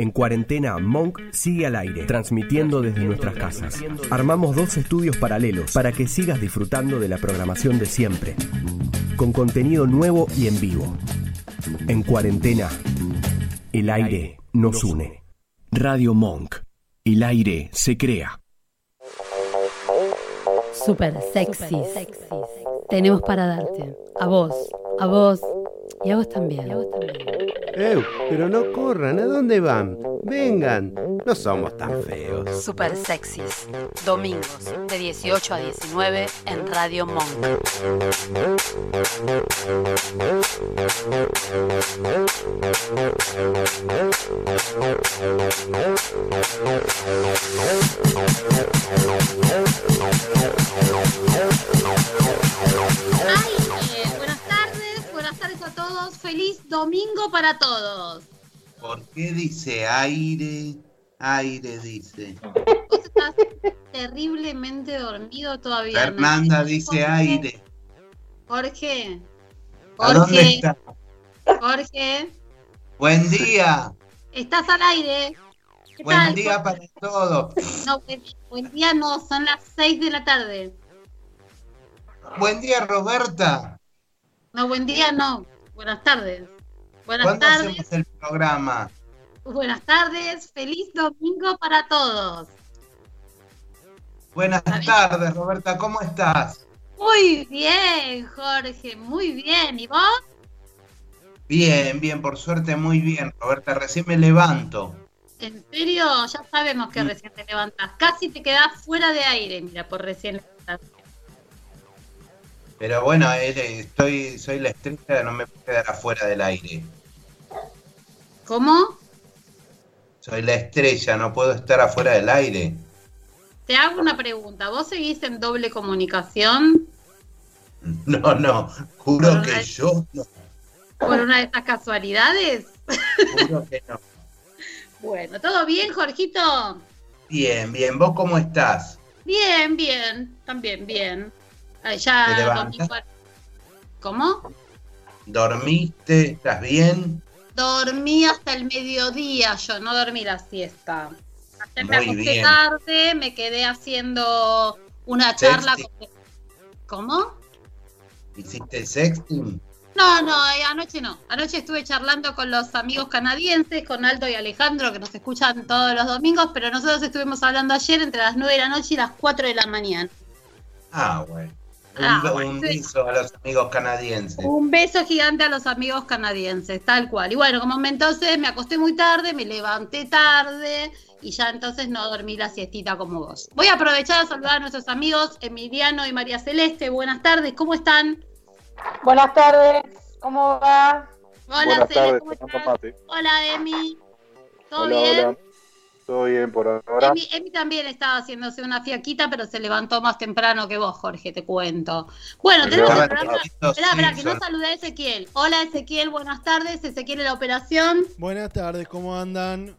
En cuarentena, Monk sigue al aire, transmitiendo desde nuestras casas. Armamos dos estudios paralelos para que sigas disfrutando de la programación de siempre, con contenido nuevo y en vivo. En cuarentena, el aire nos une. Radio Monk. El aire se crea. Super sexy. Tenemos para darte. A vos, a vos y a vos también. ¡Ew! Pero no corran, ¿a dónde van? Vengan, no somos tan feos. Super sexys. Domingos de 18 a 19 en Radio Monk. Ay, a todos. Feliz domingo para todos. ¿Por qué dice aire? Aire dice. Vos estás terriblemente dormido todavía. ¿no? Fernanda dice aire. Jorge. ¿A dónde Jorge. está? Jorge. Buen día. Estás al aire. ¿Qué Buen tal? día para todos. No, buen, buen día no, son las 6 de la tarde. Buen día, Roberta. No, buen día no. Buenas tardes. Buenas ¿Cuándo tardes. hacemos el programa? Buenas tardes. Feliz domingo para todos. Buenas tardes, Roberta. ¿Cómo estás? Muy bien, Jorge, muy bien. ¿Y vos? Bien, bien, por suerte muy bien, Roberta. Recién me levanto. En serio, ya sabemos que Mm. recién te levantás. Casi te quedás fuera de aire, mira, por recién levantarte. Pero bueno, eh, estoy, soy la estrella, no me puedo quedar afuera del aire. ¿Cómo? Soy la estrella, no puedo estar afuera del aire. Te hago una pregunta. ¿Vos seguís en doble comunicación No, no, juro que yo no, por una de estas casualidades? juro que no. Bueno, ¿todo bien, Jorgito? Bien, bien, ¿vos cómo estás? Bien, bien, también bien. Ah, Ya ¿Cómo? ¿Dormiste? ¿Estás bien? Dormí hasta el mediodía, yo no dormí la siesta. Ayer me Muy acosté bien. tarde, me quedé haciendo una charla con... ¿Cómo? ¿Hiciste sexting? No, no, eh, anoche no. Anoche estuve charlando con los amigos canadienses, con Aldo y Alejandro, que nos escuchan todos los domingos, pero nosotros estuvimos hablando ayer entre las 9 de la noche y las 4 de la mañana. Ah, bueno. Un, Ah, bueno, un sí. beso a los amigos canadienses. Un beso gigante a los amigos canadienses, tal cual. Y bueno, como me- entonces me acosté muy tarde, me levanté tarde y ya entonces no dormí la siestita como vos. Voy a aprovechar a saludar a nuestros amigos Emiliano y María Celeste. Buenas tardes, ¿cómo están? Buenas tardes, ¿cómo va? Hola, Buenas Celeste, tardes, ¿cómo estás? Hola, Emi. ¿Todo Hola, bien? hola. Todo bien por ahora. Emi, Emi también estaba haciéndose una fiaquita, pero se levantó más temprano que vos, Jorge, te cuento. Bueno, tenemos el programa. Esto Esperá, esperá, que no saludé a Ezequiel. Hola, Ezequiel, buenas tardes. Ezequiel en la operación. Buenas tardes, ¿cómo andan?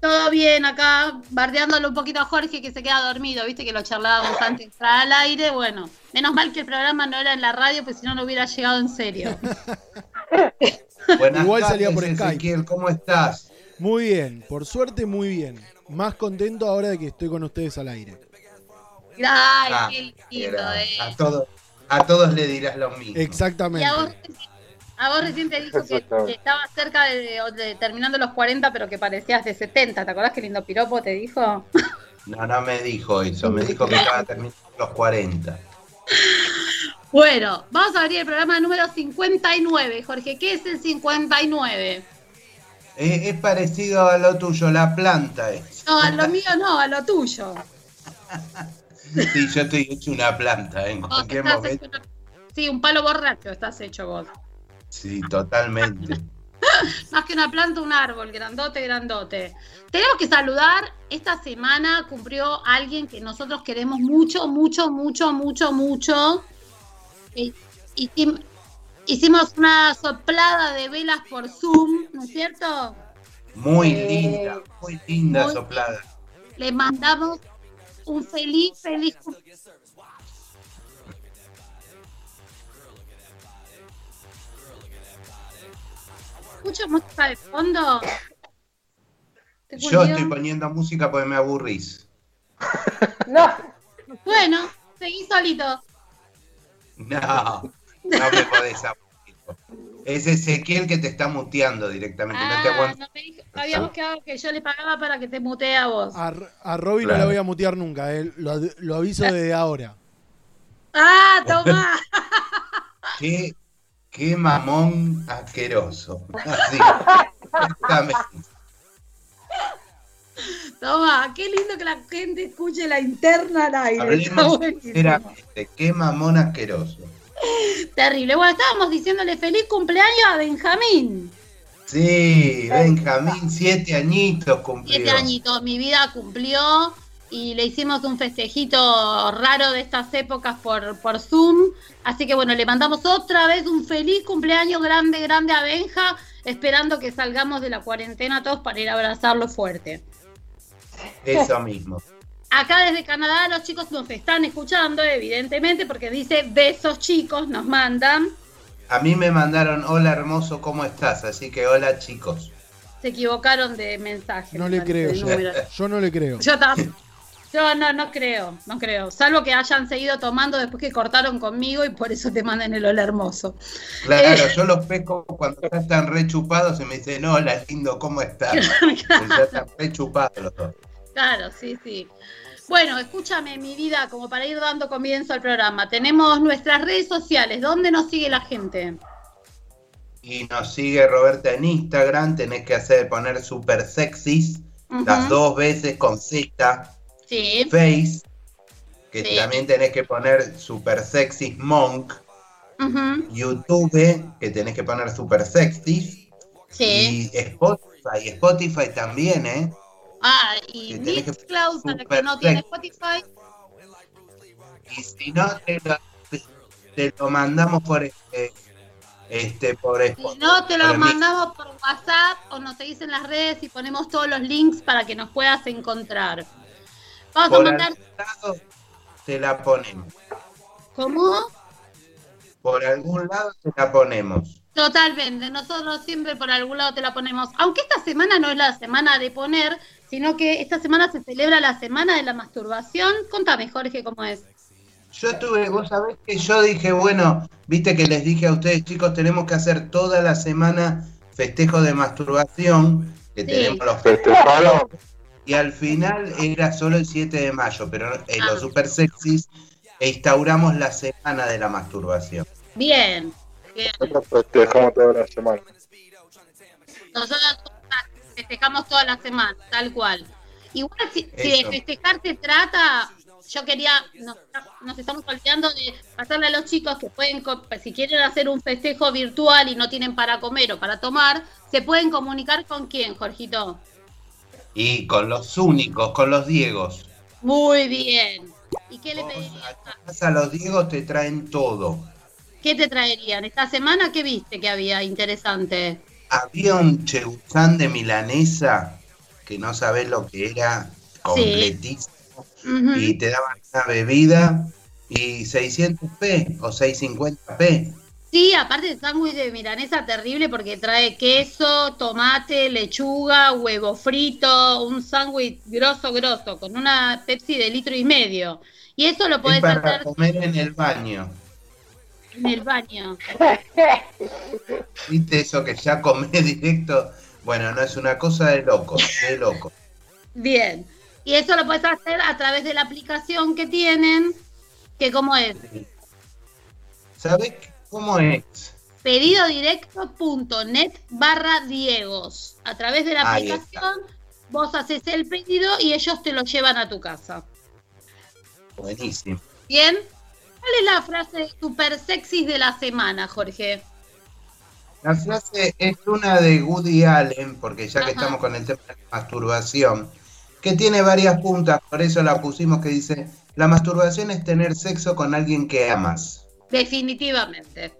Todo bien acá, bardeándole un poquito a Jorge que se queda dormido, viste que lo charlábamos antes de al aire. Bueno, menos mal que el programa no era en la radio, pues si no, no hubiera llegado en serio. Buenas Igual tardes, salía por Skype. Ezequiel, ¿cómo estás? Muy bien, por suerte muy bien. Más contento ahora de que estoy con ustedes al aire. Ay, Ah, qué lindo, Era- eh. a, todos, a todos le dirás lo mismo. Y Exactamente. a vos, a vos recién te dijo que, que estaba cerca de, de- terminando los 40, pero que parecías de 70. ¿Te acordás qué lindo piropo te dijo? No, no me dijo eso, me dijo que estaba terminando los 40. Bueno, vamos a abrir el programa número 59. Jorge, ¿qué es el 59? Es, es parecido a lo tuyo, la planta es. No, a lo mío no, a lo tuyo. Sí, yo estoy hecho una planta en Vos cualquier momento. una- Sí, un palo borracho estás hecho vos. Sí, totalmente. Más que una planta, un árbol, grandote, grandote. Tenemos que saludar, esta semana cumplió alguien que nosotros queremos mucho, mucho, mucho, mucho, mucho. Y- hicim- hicimos una soplada de velas por Zoom, ¿no es cierto? Muy Eh, linda, muy linda muy- soplada. Le mandamos un feliz, feliz ¿Escucho música de fondo? ¿Te Yo estoy poniendo música porque me aburrís. No, Bueno, seguí solito. No, no me podés aburrir. Es Ezequiel que te está muteando directamente. no te Ah, aguanto. no me dijo- habíamos quedado que yo le pagaba para que te mutee a vos. A, a Robbie no la voy a mutear nunca, eh, lo, lo aviso desde ahora. Ah, tomá. Qué, qué mamón asqueroso. Así. Exactamente. Toma, qué lindo que la gente escuche la interna al aire. Hablemos sinceramente. Qué mamón asqueroso. Terrible. Bueno, estábamos diciéndole feliz cumpleaños a Benjamín. Sí, Benjamín, siete añitos cumplió. Siete añitos, mi vida cumplió y le hicimos un festejito raro de estas épocas por, por Zoom. Así que bueno, le mandamos otra vez un feliz cumpleaños grande, grande a Benja, esperando que salgamos de la cuarentena todos para ir a abrazarlo fuerte. Eso mismo. Acá desde Canadá los chicos nos están escuchando, evidentemente, porque dice besos chicos, nos mandan. A mí me mandaron, hola hermoso, ¿cómo estás? Así que hola chicos. Se equivocaron de mensaje. No me le parece, creo, yo, no le creo. Yo Yo no, no creo, no creo. Salvo que hayan seguido tomando después que cortaron conmigo y por eso te mandan el hola hermoso. Claro, Eh. yo los pesco cuando ya están re chupados y me dicen, hola lindo, ¿cómo estás? Pues ya están re chupados los dos. Claro, sí, sí. Bueno, escúchame, mi vida, como para ir dando comienzo al programa. Tenemos nuestras redes sociales. ¿Dónde nos sigue la gente? Y nos sigue Roberta en Instagram, tenés que hacer poner super sexys, las dos veces con Z, Sí. face, que Sí. también tenés que poner super sexy monk. YouTube, que tenés que poner super sexy, Sí. y Spotify, Spotify también, ¿eh? Ah, y que Mixcloud, para el que no tiene. Spotify. Y si no, te lo, te- lo mandamos por este, este por Si Spotify. no, te lo Por mandamos por WhatsApp o nos seguís en las redes y ponemos todos los links para que nos puedas encontrar. Vamos Por a mandar. lado te la ponemos. ¿Cómo? Por algún lado te la ponemos. Totalmente, nosotros siempre por algún lado te la ponemos. Aunque esta semana no es la semana de poner, sino que esta semana se celebra la semana de la masturbación. Contame, Jorge, cómo es. Yo tuve, vos sabés que yo dije, bueno, viste que les dije a ustedes, chicos, tenemos que hacer toda la semana festejo de masturbación, que Sí. tenemos los Festejaron. y al final era solo el 7 de mayo, pero en Ah. los super sexys instauramos la semana de la masturbación. Bien, bien. Nosotros festejamos toda la semana. Nosotros festejamos toda la semana, tal cual. Igual si, si de festejar se trata, yo quería, nos, nos estamos olvidando de pasarle a los chicos que pueden, si quieren hacer un festejo virtual y no tienen para comer o para tomar, se pueden comunicar con quién, Jorgito. Y con los únicos, con los Diegos. Muy bien. ¿Y qué le pedirías? a los Diegos te traen todo. ¿Qué te traerían? ¿Esta semana qué viste que había interesante? Había un chegusán de milanesa que no sabés lo que era, completísimo. Y te daban una bebida y 600p o 650p. Sí, aparte el sándwich de milanesa terrible porque trae queso, tomate, lechuga, huevo frito, un sándwich grosso, grosso, con una Pepsi de litro y medio. Y eso lo Es podés para hacer comer en el baño. En el baño. ¿Viste eso que ya comés directo? Bueno, no es una cosa de locos, de locos. Bien. Y eso lo podés hacer a través de la aplicación que tienen, que como es ¿Sabés cómo es? pedidodirecto.net barra Diegos. A través de la Ahí aplicación vos haces el pedido y ellos te lo llevan a tu casa. Buenísimo. Bien. ¿Cuál es la frase super de la semana, Jorge? La frase es una de Woody Allen, porque ya que estamos con el tema de la masturbación, que tiene varias puntas, por eso la pusimos que dice, la masturbación es tener sexo con alguien que amas. Definitivamente.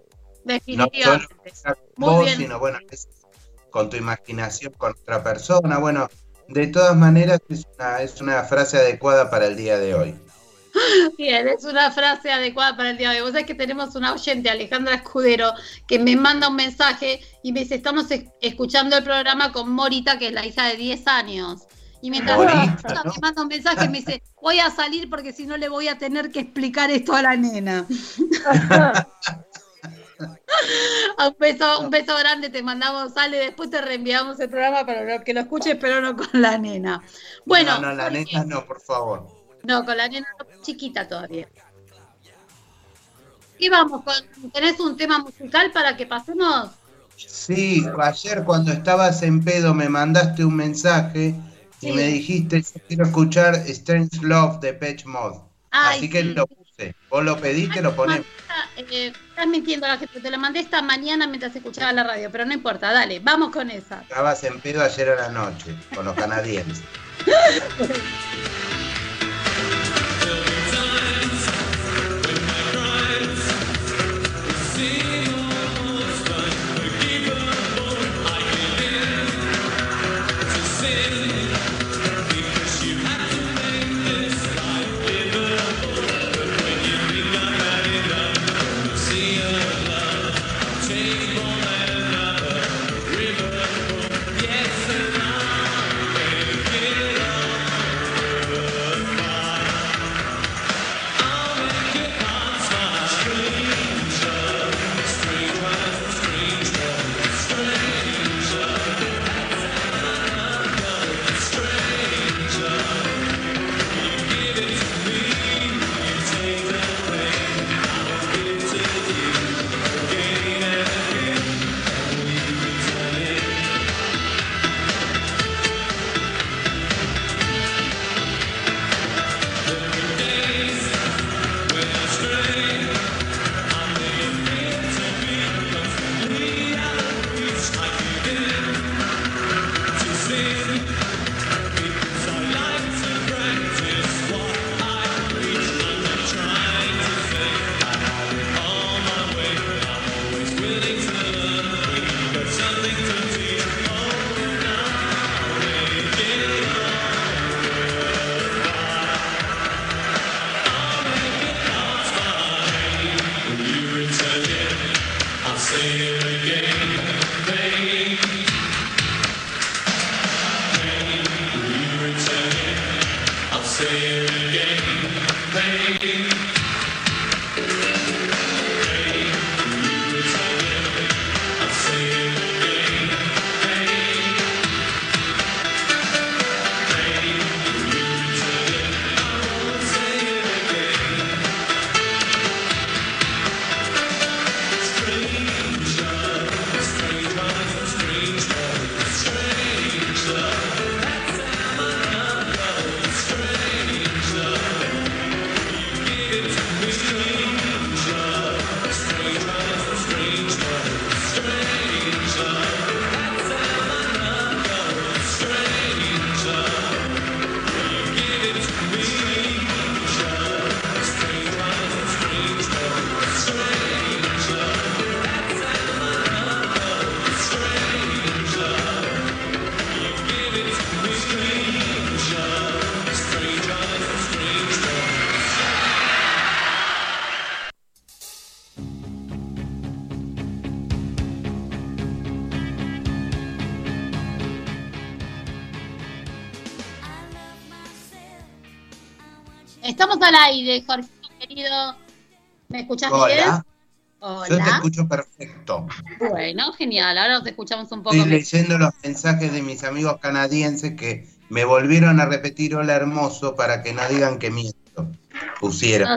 No Definitivamente. con Muy vos, bien. sino bueno, es con tu imaginación con otra persona. Bueno, de todas maneras es una, es una frase adecuada para el día de hoy. Bien, es una frase adecuada para el día de hoy. Vos sabés que tenemos una oyente, Alejandra Escudero, que me manda un mensaje y me dice, estamos es- escuchando el programa con Morita, que es la hija de 10 años. Y mientras Morita, ¿no? me manda un mensaje y me dice, voy a salir porque si no le voy a tener que explicar esto a la nena. un, beso, un beso grande, te mandamos, sale, después te reenviamos el programa para que lo escuches, pero no con la nena. Bueno, no, no, la neta no, por favor. no, con la nena no, chiquita todavía. Y vamos, con, ¿tenés un tema musical para que pasemos? Sí, ayer cuando estabas en pedo me mandaste un mensaje y me dijiste, "Yo quiero escuchar Strange Love de Patch Mod. Ay, Así que sí. lo puse. Vos lo pediste, lo ponemos. Eh, estás mintiendo la gente, te la mandé esta mañana mientras escuchaba la radio, pero no importa, dale, vamos con esa. Estabas en pedo ayer a la noche con los canadienses. Estamos al aire, Jorge, querido. ¿Me escuchás bien? Hola, yo te escucho perfecto. Bueno, genial. Ahora nos escuchamos un poco. Estoy leyendo los mensajes de mis amigos canadienses que me volvieron a repetir hola hermoso para que no digan que miento. Pusieron.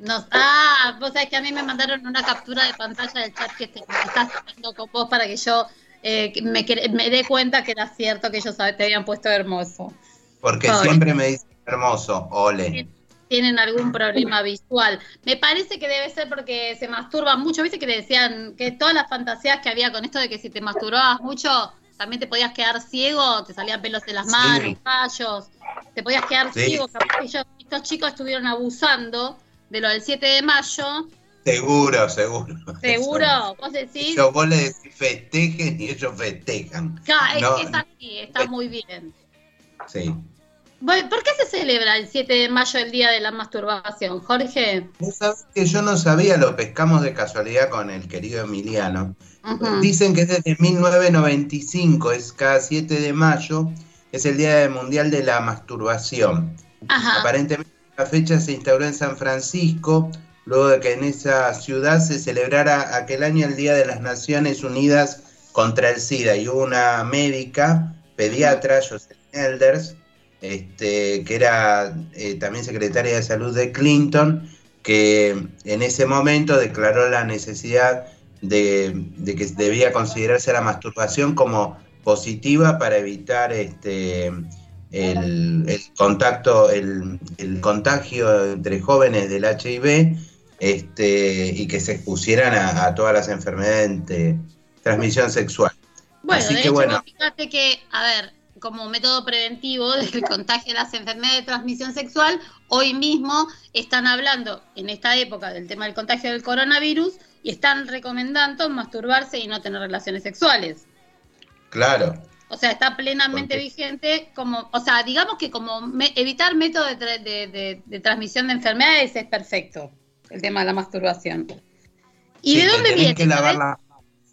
No, nos- ah, vos sabés que a mí me mandaron una captura de pantalla del chat que, te, que estás haciendo con vos para que yo eh, me, me dé cuenta que era cierto que ellos te habían puesto hermoso. Porque siempre me dicen hermoso, ole. Tienen algún problema visual. Me parece que debe ser porque se masturban mucho. Viste que te decían que todas las fantasías que había con esto de que si te masturbabas mucho, también te podías quedar ciego, te salían pelos de las Sí. manos, callos, te podías quedar Sí. ciego. Capaz que ellos- estos chicos estuvieron abusando de lo del 7 de mayo. Seguro, seguro. ¿Seguro? ¿Vos decís? Yo, vos le decís festejen y ellos festejan. Claro, es No. que es así, está muy bien. Sí. ¿Por qué se celebra el 7 de mayo el Día de la Masturbación, Jorge? Vos sabés que yo no sabía, lo pescamos de casualidad con el querido Emiliano. Dicen que es desde 1995, es cada 7 de mayo, es el Día Mundial de la Masturbación. Ajá. Aparentemente la fecha se instauró en San Francisco, luego de que en esa ciudad se celebrara aquel año el Día de las Naciones Unidas contra el SIDA y hubo una médica, pediatra, Jocelyn Elders, este, que era eh, también secretaria de salud de Clinton, que en ese momento declaró la necesidad de, de que debía considerarse la masturbación como positiva para evitar este, el, el contacto, el, el contagio entre jóvenes del HIV este, y que se expusieran a, a todas las enfermedades de transmisión sexual. Bueno, Así de que hecho, bueno. fíjate que, a ver, como método preventivo del contagio de las enfermedades de transmisión sexual, hoy mismo están hablando en esta época del tema del contagio del coronavirus y están recomendando masturbarse y no tener relaciones sexuales. Claro, O sea, está plenamente Porque- vigente como, o sea, digamos que como me- evitar métodos de, tra- de- de- de transmisión de enfermedades es perfecto, el tema de la masturbación. ¿Y Sí, de dónde viene? que lavar manos,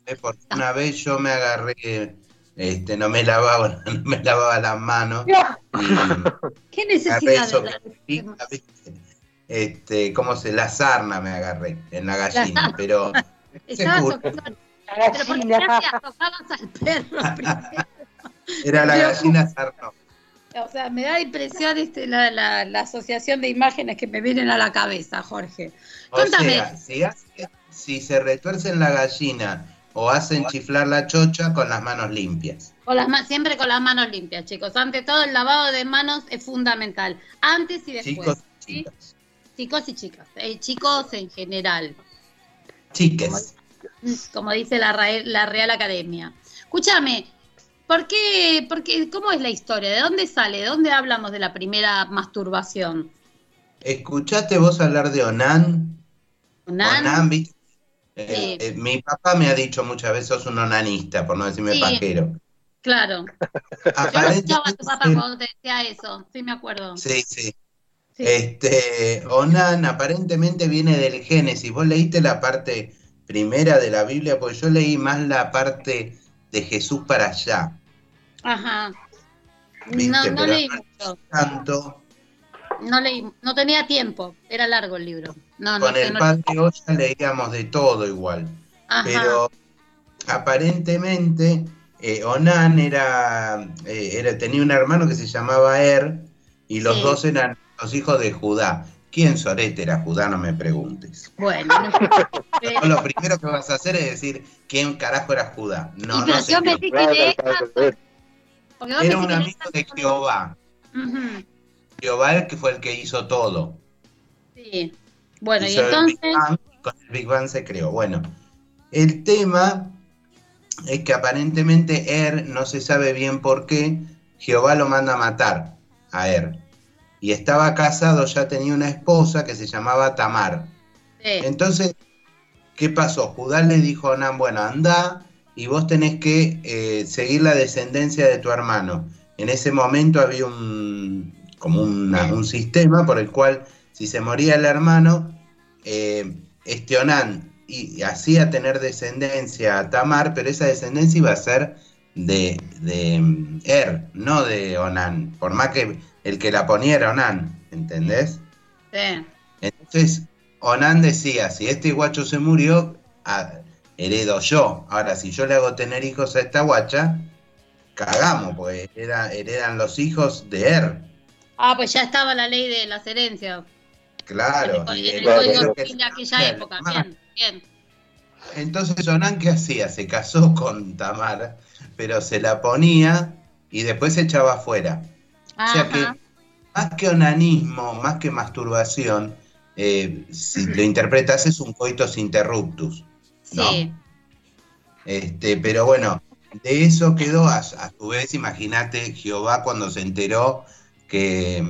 ¿eh? porque una vez yo me agarré, este, no me lavaba, no me lavaba las manos ¿Qué necesidad eso de este, ¿cómo se? La sarna me agarré en la gallina, pero Estabas La Pero ¿por qué gallina. hacías? Tocabas al perro primero. era la Pero- gallina sarno. O sea, me da impresión este, la, la- la asociación de imágenes que me vienen a la cabeza, Jorge. O Contame. sea, si, hace- si se retuercen la gallina o hacen chiflar la chocha con las manos limpias. Con las ma- siempre con las manos limpias, chicos. Ante todo, el lavado de manos es fundamental. Antes y después. Chicos, ¿sí? chicas. Chicos y chicas. eh, chicos en general. Chiques. como dice la, la Real Academia. Escúchame, ¿por qué, por qué- ¿cómo es la historia? ¿De dónde sale? ¿De dónde hablamos de la primera masturbación? ¿Escuchaste vos hablar de Onan? ¿Onan? Onan, ¿viste? Eh, eh, mi papá me ha dicho muchas veces, sos un onanista, por no decirme Sí. pajero. Claro. Yo Aparentemente, escuchaba a tu papá cuando te decía eso. Sí, me acuerdo. sí, sí. Sí. Este, Onan aparentemente viene del Génesis. ¿Vos leíste la parte primera de la Biblia? Pues yo leí más la parte de Jesús para allá. Ajá. ¿Viste? No, no Pero leí mucho. Tanto. No leí, no tenía tiempo. Era largo el libro. No, Con el no- padre Olla leíamos de todo igual. Ajá. Pero aparentemente eh, Onan era, eh, era, tenía un hermano que se llamaba Er y los Sí. dos eran los hijos de Judá. ¿Quién sorete era Judá? No me preguntes. Bueno, no- Vos lo primero que vas a hacer es decir quién carajo era Judá. No, Y pero no sé yo me quién. dije Claro, de claro, esa- claro. porque vos Era un amigo de de Jehová. Jehová el que fue el que hizo todo. Sí. Bueno, y el entonces. Big Bang, y con el Big Bang se creó. Bueno, el tema es que aparentemente Er, no se sabe bien por qué, Jehová lo manda a matar a Er. Y estaba casado, ya tenía una esposa que se llamaba Tamar. sí. Entonces, ¿qué pasó? Judá le dijo a Onán, bueno, anda y vos tenés que eh, seguir la descendencia de tu hermano. En ese momento había un, como una- un sistema por el cual si se moría el hermano, eh, este Onán y, y hacía tener descendencia a Tamar, pero esa descendencia iba a ser de, de mm, Er, no de Onán, por más que el que la ponía era Onán, ¿entendés? sí. Entonces, Onan decía, si este guacho se murió, a- heredo yo. Ahora, si yo le hago tener hijos a esta guacha, cagamos, porque hereda- heredan los hijos de Er. Ah, pues ya estaba la ley de las herencias. Claro. en el, código civil de aquella época. Bien, bien. Entonces, Onan, ¿qué hacía? Se casó con Tamar, pero se la ponía y después se echaba afuera. O sea que, Ajá. más que onanismo, más que masturbación, eh, si lo interpretas es un coitus interruptus. ¿no? Sí. Este, pero bueno, de eso quedó a, a su vez, imagínate Jehová cuando se enteró que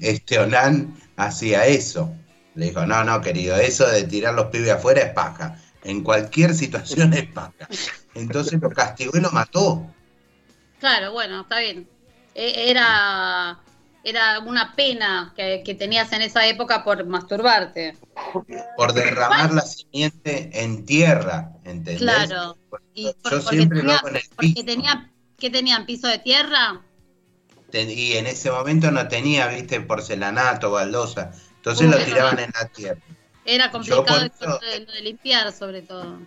este Onán hacía eso. Le dijo, no, no, querido, eso de tirar los pibes afuera es paja. En cualquier situación es paja. Entonces lo castigó y lo mató. Claro, bueno, está bien. E- Era, era una pena que, que tenías en esa época por masturbarte. Por derramar la simiente en tierra, ¿entendés? Claro. Y Yo por- porque siempre lo tenía- hago en el porque piso. tenía, ¿qué tenían? ¿Piso de tierra? Ten- Y en ese momento no tenía, viste, porcelanato, baldosa. Entonces lo tiraban en la tierra. Era complicado eso eso- de, lo de limpiar, sobre todo.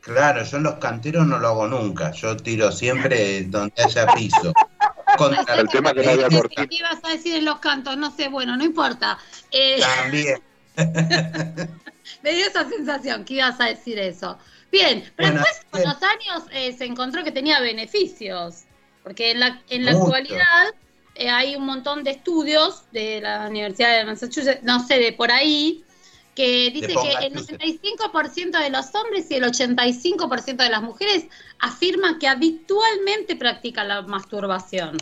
Claro, yo en los canteros no lo hago nunca. Yo tiro siempre donde haya piso. Contra El tema que no había ¿Qué cortina. ibas a decir en los cantos? No sé, bueno, no importa. Eh, También. me dio esa sensación que ibas a decir eso. Bien, pero Bueno, después con los años eh, se encontró que tenía beneficios, porque en la, en la actualidad eh, hay un montón de estudios de la Universidad de Massachusetts, no sé, de por ahí, que dice que el Massachusetts. 95% de los hombres y el 85% de las mujeres afirman que habitualmente practican la masturbación.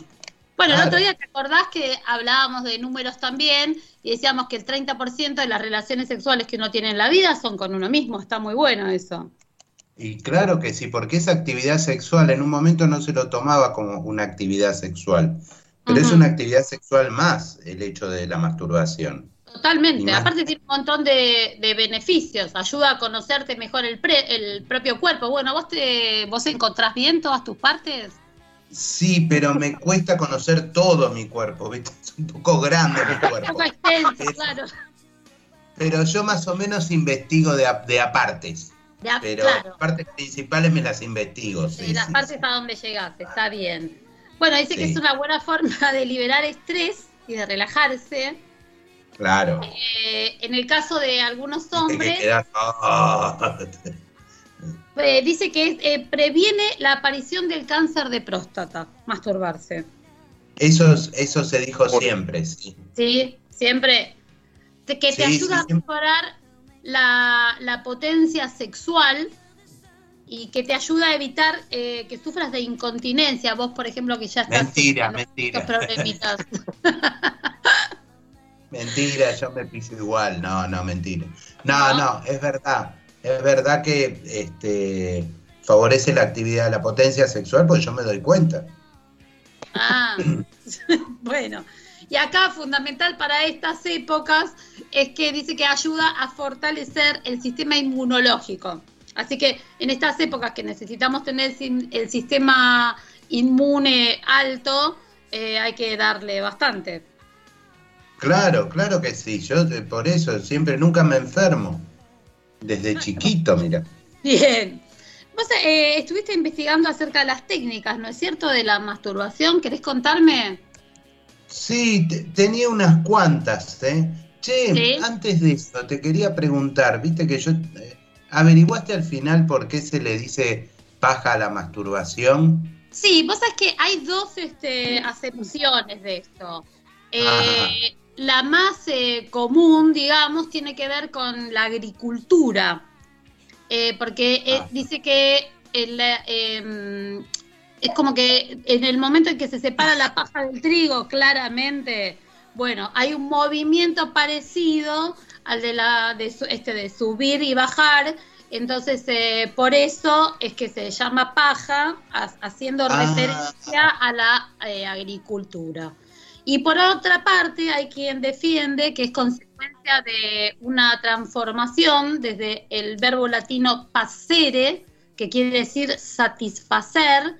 Bueno, el otro día te acordás que hablábamos de números también y decíamos que el 30% de las relaciones sexuales que uno tiene en la vida son con uno mismo. Está muy bueno eso. Y claro que sí, porque esa actividad sexual en un momento no se lo tomaba como una actividad sexual, pero es una actividad sexual más el hecho de la masturbación. Totalmente. Aparte tiene un montón de, de beneficios. Ayuda a conocerte mejor el, pre- el propio cuerpo. Bueno, ¿vos te vos encontrás bien todas tus partes? Sí, pero me cuesta conocer todo mi cuerpo, ¿viste? Es un poco grande mi Un cuerpo. poco extenso, Eso. claro. Pero yo más o menos investigo de, a- de apartes. Pero claro. las partes principales me las investigo. Sí, las sí, partes sí. a donde llegaste, está bien. Bueno, dice que es una buena forma de liberar estrés y de relajarse. Claro. Eh, en el caso de algunos Viste que hombres, quedás, ah. eh, dice que eh, previene la aparición del cáncer de próstata, masturbarse. Eso, eso se dijo siempre, sí. ¿Sí? Siempre. Que te Sí, ayuda sí, a mejorar la, la potencia sexual y que te ayuda a evitar eh, que sufras de incontinencia. Vos, por ejemplo, que ya estás Mentira, mentira. problemitas. Mentira, yo me piso igual. No, no, mentira. No, ¿No? no, es verdad. Es verdad que este, favorece la actividad, la potencia sexual, porque yo me doy cuenta. Ah, bueno. Y acá fundamental para estas épocas es que dice que ayuda a fortalecer el sistema inmunológico. Así que en estas épocas que necesitamos tener el sistema inmune alto, eh, hay que darle bastante. Claro, claro que sí. Yo eh, por eso siempre nunca me enfermo. Desde chiquito, mira. Bien. Vos eh, estuviste investigando acerca de las técnicas, ¿no es cierto? De la masturbación. ¿Querés contarme? Sí, te- tenía unas cuantas, ¿eh? Che, Sí. antes de eso, te quería preguntar, viste que yo... eh, ¿Averiguaste al final por qué se le dice paja a la masturbación? Sí, vos sabés que hay dos este, acepciones de esto. Eh, la más eh, común, digamos, tiene que ver con la agricultura, Eh, porque dice que el, es como que en el momento en que se separa la paja del trigo, claramente, bueno, hay un movimiento parecido al de la de su- este de subir y bajar. Entonces, eh, por eso es que se llama paja, ha- haciendo Ah. referencia a la eh, agricultura. Y por otra parte, hay quien defiende que es consecuencia de una transformación desde el verbo latino pasere, que quiere decir satisfacer,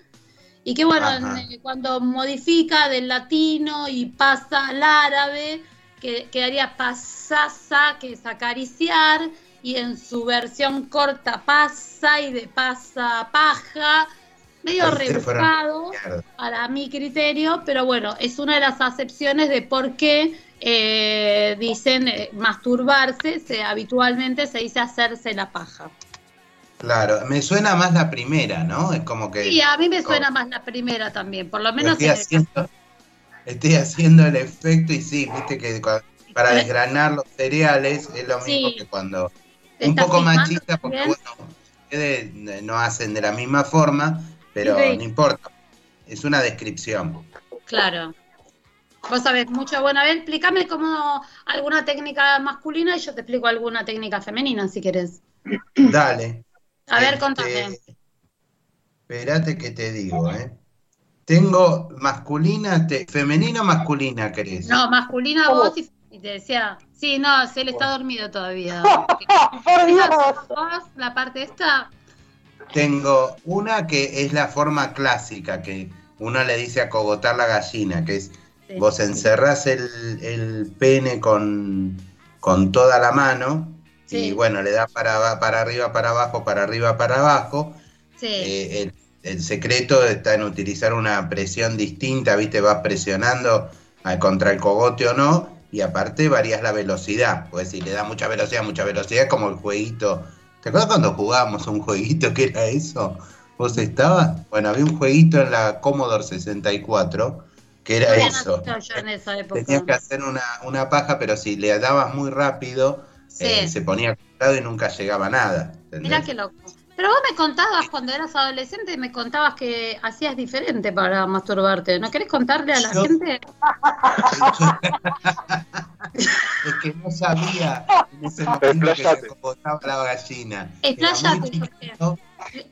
y que bueno, en- cuando modifica del latino y pasa al árabe, que quedaría pasasa, que es acariciar, y en su versión corta pasa y de pasa paja, medio rebuscado para mi criterio, pero bueno, es una de las acepciones de por qué eh, dicen eh, masturbarse, se, habitualmente se dice hacerse la paja. Claro, me suena más la primera, ¿no? Es como que... Y a mí me suena más la primera también, por lo menos estoy, en el haciendo, estoy haciendo el efecto y sí, viste que para desgranar los cereales es lo mismo Sí. que cuando... ¿Te Un poco machista porque, también? bueno, ustedes no hacen de la misma forma, pero Sí. no importa. Es una descripción. Claro. Vos sabés mucho. Bueno, a ver, explícame cómo alguna técnica masculina y yo te explico alguna técnica femenina, si querés. Dale. A ver, Este, contame. Espérate que te digo, ¿eh? Tengo masculina, te- femenina o masculina, querés. No, masculina vos y, y te decía, sí, no, se le está dormido todavía. Por Dios. Vos, la parte esta, Tengo una que es la forma clásica, que uno le dice acogotar la gallina, que es Sí. vos encerrás el, el pene con, con toda la mano Sí. y bueno, le das para, para arriba, para abajo, para arriba, para abajo. sí, Eh, el, el secreto está en utilizar una presión distinta, ¿viste? Vas presionando ah, contra el cogote o no, y aparte varías la velocidad. Pues si le da mucha velocidad, mucha velocidad, como el jueguito. ¿Te acuerdas cuando jugábamos un jueguito que era eso? ¿Vos estabas? Bueno, había un jueguito en la Commodore 64 que era Todavía eso. yo en esa época. Tenías que hacer una, una paja, pero si le dabas muy rápido, Sí. eh, se ponía colorado y nunca llegaba a nada. ¿entendés? Mirá qué loco. Pero vos me contabas cuando eras adolescente, me contabas que hacías diferente para masturbarte. ¿No querés contarle a la Yo- gente? es que no sabía en ese momento que se acomodaba la gallina. Chiquito,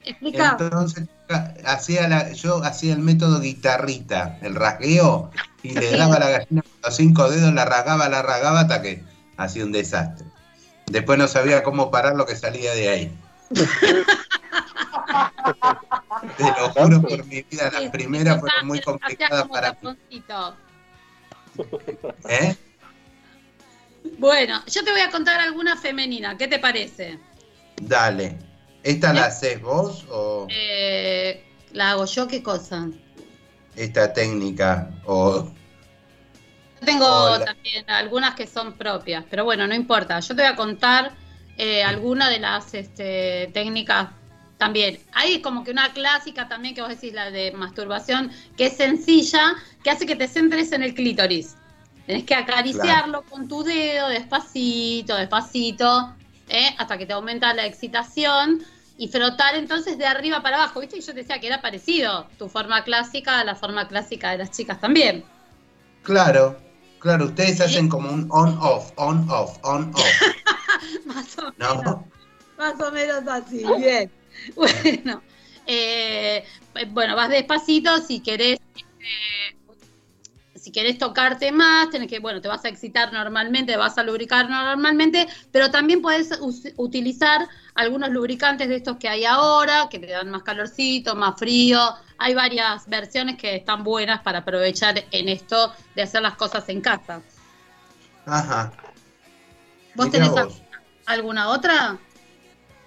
Explica. entonces hacía la, yo hacía el método guitarrita, el rasgueo, y le daba a la gallina con los cinco dedos, la rasgaba, la rasgaba hasta que hacía un desastre. Después no sabía cómo parar lo que salía de ahí. Te lo juro por mi vida, Sí, las primeras fueron muy complicadas para mí. ¿Eh? Bueno, yo te voy a contar alguna femenina. ¿Qué te parece? Dale. ¿Esta la haces vos o Eh, ¿La hago yo? ¿Qué cosa? esta técnica? O tengo Hola. también algunas que son propias, pero bueno, no importa. Yo te voy a contar eh, algunas de las este, técnicas también. Hay como que una clásica también que vos decís, la de masturbación, que es sencilla, que hace que te centres en el clítoris. Tenés que acariciarlo con tu dedo, despacito, despacito, ¿eh? hasta que te aumenta la excitación y frotar entonces de arriba para abajo. ¿Viste? Y yo te decía que era parecido tu forma clásica a la forma clásica de las chicas también. claro, claro, ustedes hacen como un on-off, on-off, on-off, Más o menos. ¿no? Más o menos así, bien. Bueno, eh, bueno, vas despacito si querés, eh, si querés tocarte más, tenés que, bueno, te vas a excitar normalmente, vas a lubricar normalmente, pero también puedes us- utilizar algunos lubricantes de estos que hay ahora, que te dan más calorcito, más frío. Hay varias versiones que están buenas para aprovechar en esto de hacer las cosas en casa. Ajá. ¿Vos tenés vos. alguna otra?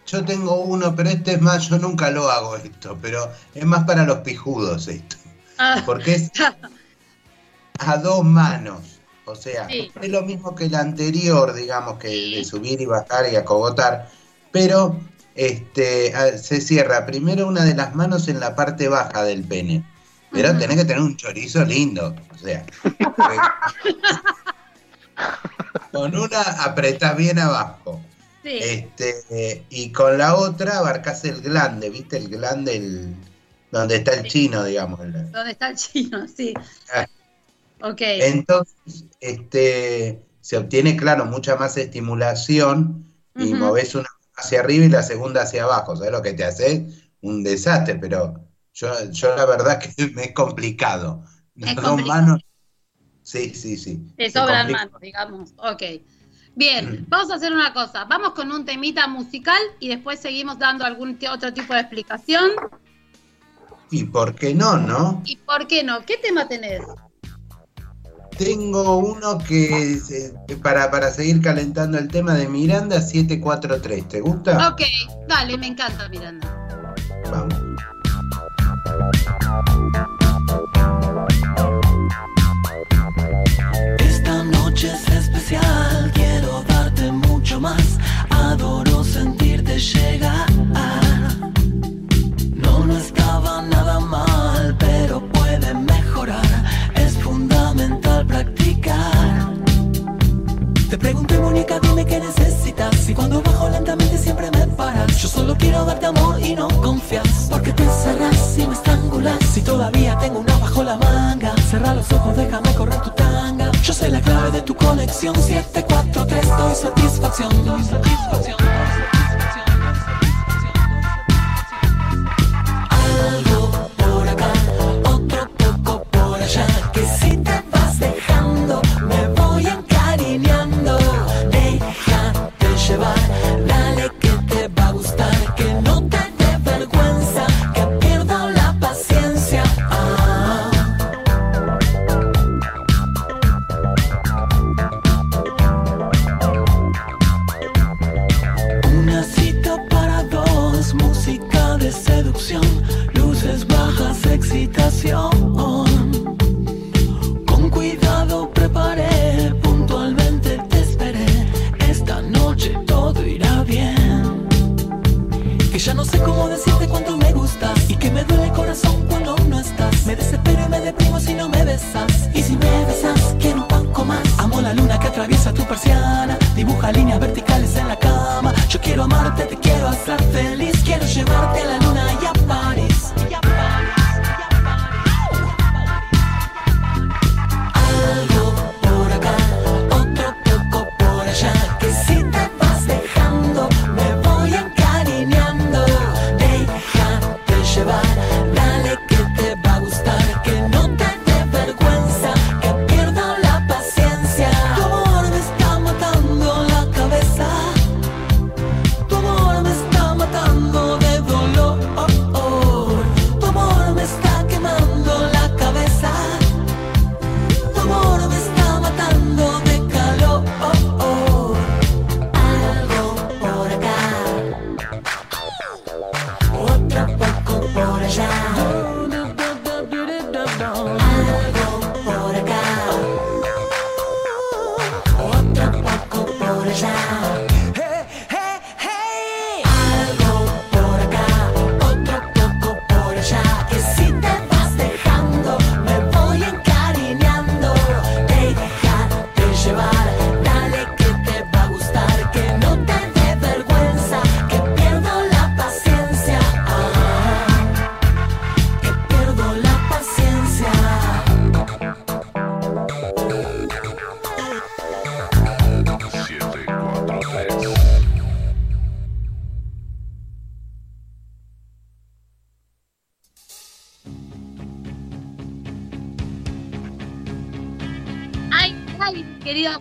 Yo tengo uno, pero este es más, yo nunca lo hago esto, pero es más para los pijudos esto. Ah, Porque es a dos manos. O sea, Sí. es lo mismo que el anterior, digamos, que de subir y bajar y acogotar. Pero este se cierra primero una de las manos en la parte baja del pene. Pero tenés que tener un chorizo lindo. O sea. con una apretás bien abajo. sí. Este, y con la otra abarcás el glande, ¿viste? El glande, el, donde está el chino, digamos. ¿Dónde está el chino? Sí. Ah. Ok. Entonces, este, se obtiene, claro, mucha más estimulación y Ujú. movés una hacia arriba y la segunda hacia abajo. ¿Sabes lo que te hace? Un desastre, pero yo, yo la verdad que me es complicado. Es complicado. manos. Sí, sí, sí. Te sobran manos, digamos. Ok. Bien, Mm. vamos a hacer una cosa. Vamos con un temita musical y después seguimos dando algún otro tipo de explicación. ¿Y por qué no, no? ¿Y por qué no? ¿Qué tema tenés? Tengo uno que es, eh, para, para seguir calentando el tema de Miranda 743. ¿Te gusta? Ok, dale, me encanta, Miranda. Vamos. Esta noche es especial, quiero darte mucho más. Adoro sentirte llegar. Te pregunté, Mónica, dime qué necesitas. Y cuando bajo lentamente siempre me paras. Yo solo quiero darte amor y no confías. Porque te encerras y me estrangulas. Si todavía tengo una bajo la manga, cerra los ojos, déjame correr tu tanga. Yo soy la clave de tu conexión. 743, doy satisfacción. Doy satisfacción. Algo por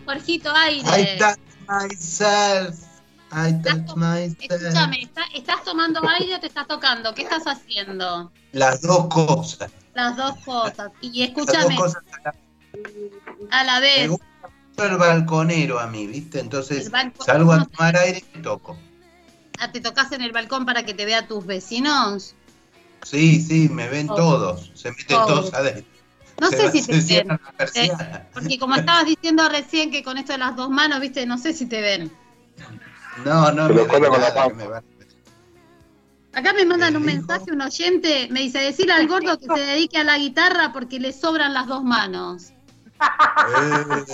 Jorgito, aire. I touch myself. I touch myself. Escúchame, ¿está- ¿estás tomando aire o te estás tocando? ¿Qué estás haciendo? Las dos cosas. Las dos cosas. Y Las escúchame, dos cosas a la a la Me vez. gusta mucho el balconero a mí, ¿viste? Entonces salgo a tomar aire y toco. Ah, ¿Te tocas en el balcón para que te vea tus vecinos? Sí, sí, me ven todos. Se meten todos adentro. No Se sé va- si se te ven. persiana. Porque como estabas diciendo recién que con esto de las dos manos, viste, no sé si te ven. No, no, me con la me van- Acá me mandan ¿Qué un dijo? mensaje, un oyente, me dice, decirle al gordo que se dedique a la guitarra porque le sobran las dos manos. Eh,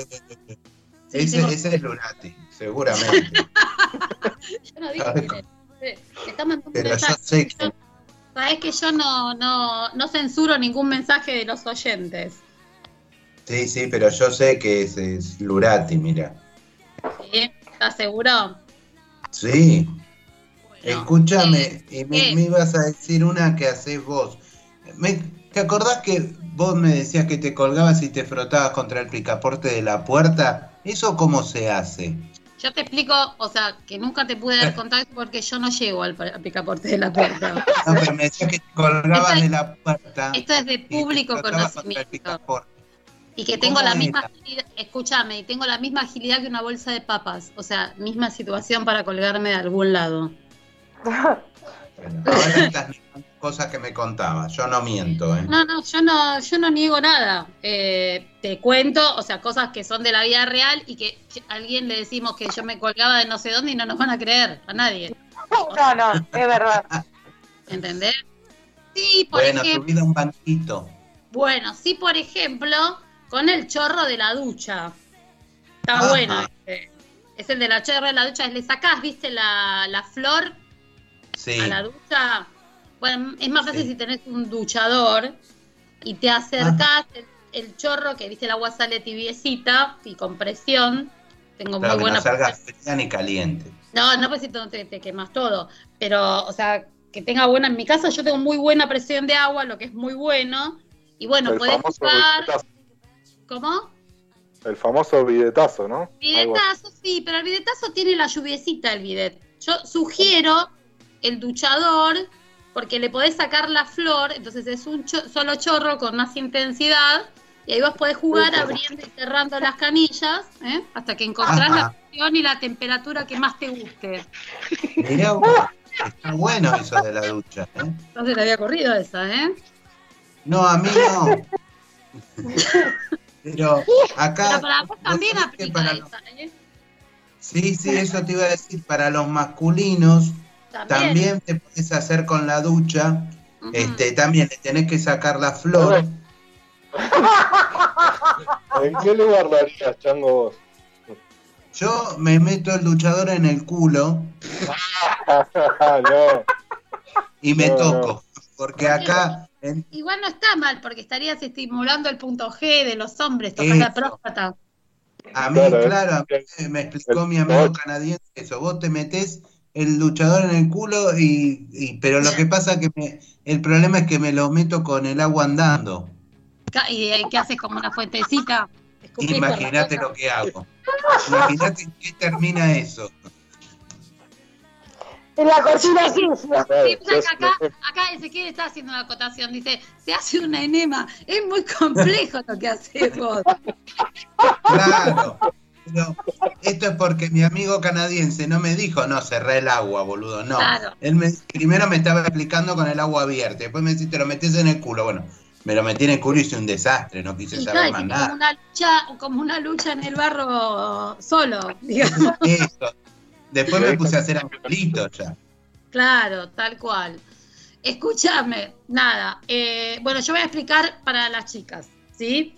Sí, ese, tengo- ese es Lunati, seguramente. Yo no dije que- eh, me está mandando un Pero yo sé que. Sabés que yo no, no, no censuro ningún mensaje de los oyentes. Sí, sí, pero yo sé que ese es Lurati, mira. ¿Sí? ¿Estás seguro? Sí. Bueno, Escúchame, eh, y me, me ibas a decir una que haces vos. Me- ¿Te acordás que vos me decías que te colgabas y te frotabas contra el picaporte de la puerta? ¿Eso cómo se hace? Yo te explico, o sea, que nunca te pude dar contacto porque yo no llego al, picaporte de la puerta. No, pero me decías que te colgabas es- de la puerta. Esto es de público conocimiento. Y que tengo ¿Cómo la misma era? agilidad, escúchame, y tengo la misma agilidad que una bolsa de papas. O sea, misma situación para colgarme de algún lado. Bueno, ahora estas cosas que me contabas. Yo no miento, ¿eh? No, no, yo no, yo no niego nada. Eh, te cuento, o sea, cosas que son de la vida real y que a alguien le decimos que yo me colgaba de no sé dónde y no nos van a creer, a nadie. No, no, es verdad. ¿Entendés? Sí, por Bueno, ejemplo. a un banquito. Bueno, sí, por ejemplo, con el chorro de la ducha. Está Ajá. bueno. este. Es el de la chorro de la ducha. Le sacás, viste, la, la flor Sí. a la ducha. Bueno, es más fácil Sí. si tenés un duchador y te acercás el, el chorro, que viste el agua sale tibiecita y con presión. Tengo muy que buena no salga fría ni caliente. no, no pues si no te, te quemas todo. Pero, o sea, que tenga buena. En mi casa yo tengo muy buena presión de agua, lo que es muy bueno. Y bueno, el podés jugar. ¿Cómo? El famoso bidetazo, ¿no? Bidetazo, sí, pero el bidetazo tiene la lluviecita el bidet. Yo sugiero el duchador porque le podés sacar la flor, entonces es un cho- solo chorro con más intensidad y ahí vos podés jugar abriendo y cerrando las canillas ¿eh? hasta que encontrás la presión y la temperatura que más te guste. Mirá está bueno eso de la ducha, ¿eh? No se le había corrido esa, ¿eh? No, a mí no. Pero acá. Pero para vos también que aplica para esa, ¿eh? Sí, sí, eso te iba a decir. Para los masculinos También. también te puedes hacer con la ducha. Este, también le tenés que sacar la flor. ¿En qué lugar lo harías, Chango, vos? Yo me meto el duchador en el culo no, y me No, toco. Porque acá, en- Igual no está mal, porque estarías estimulando el punto G de los hombres, tocar la próstata. a mí, Claro, claro, a mí me explicó mi amigo canadiense eso. Vos te metés el duchador en el culo y, y- pero lo que pasa que me- el problema es que me lo meto con el agua andando. ¿Y eh, qué haces como una fuentecita? Imagínate lo que hago. Imagínate en qué termina eso. En la cocina. Sí, claro, pues acá, acá, acá Ezequiel está haciendo una acotación, dice, se hace una enema, es muy complejo lo que haces vos. Claro. Pero esto es porque mi amigo canadiense no me dijo, no, cerré el agua, boludo. No. Claro. Él me, primero me estaba explicando con el agua abierta. Después me dice, te lo metes en el culo. Bueno, me lo metí en el culo y hice un desastre. No quise Y saber claro, más como nada. una lucha, como una lucha en el barro solo, digamos. Eso. Después me puse a hacer angelitos ya. Claro, tal cual. Escúchame, nada. eh, bueno, yo voy a explicar para las chicas, ¿sí?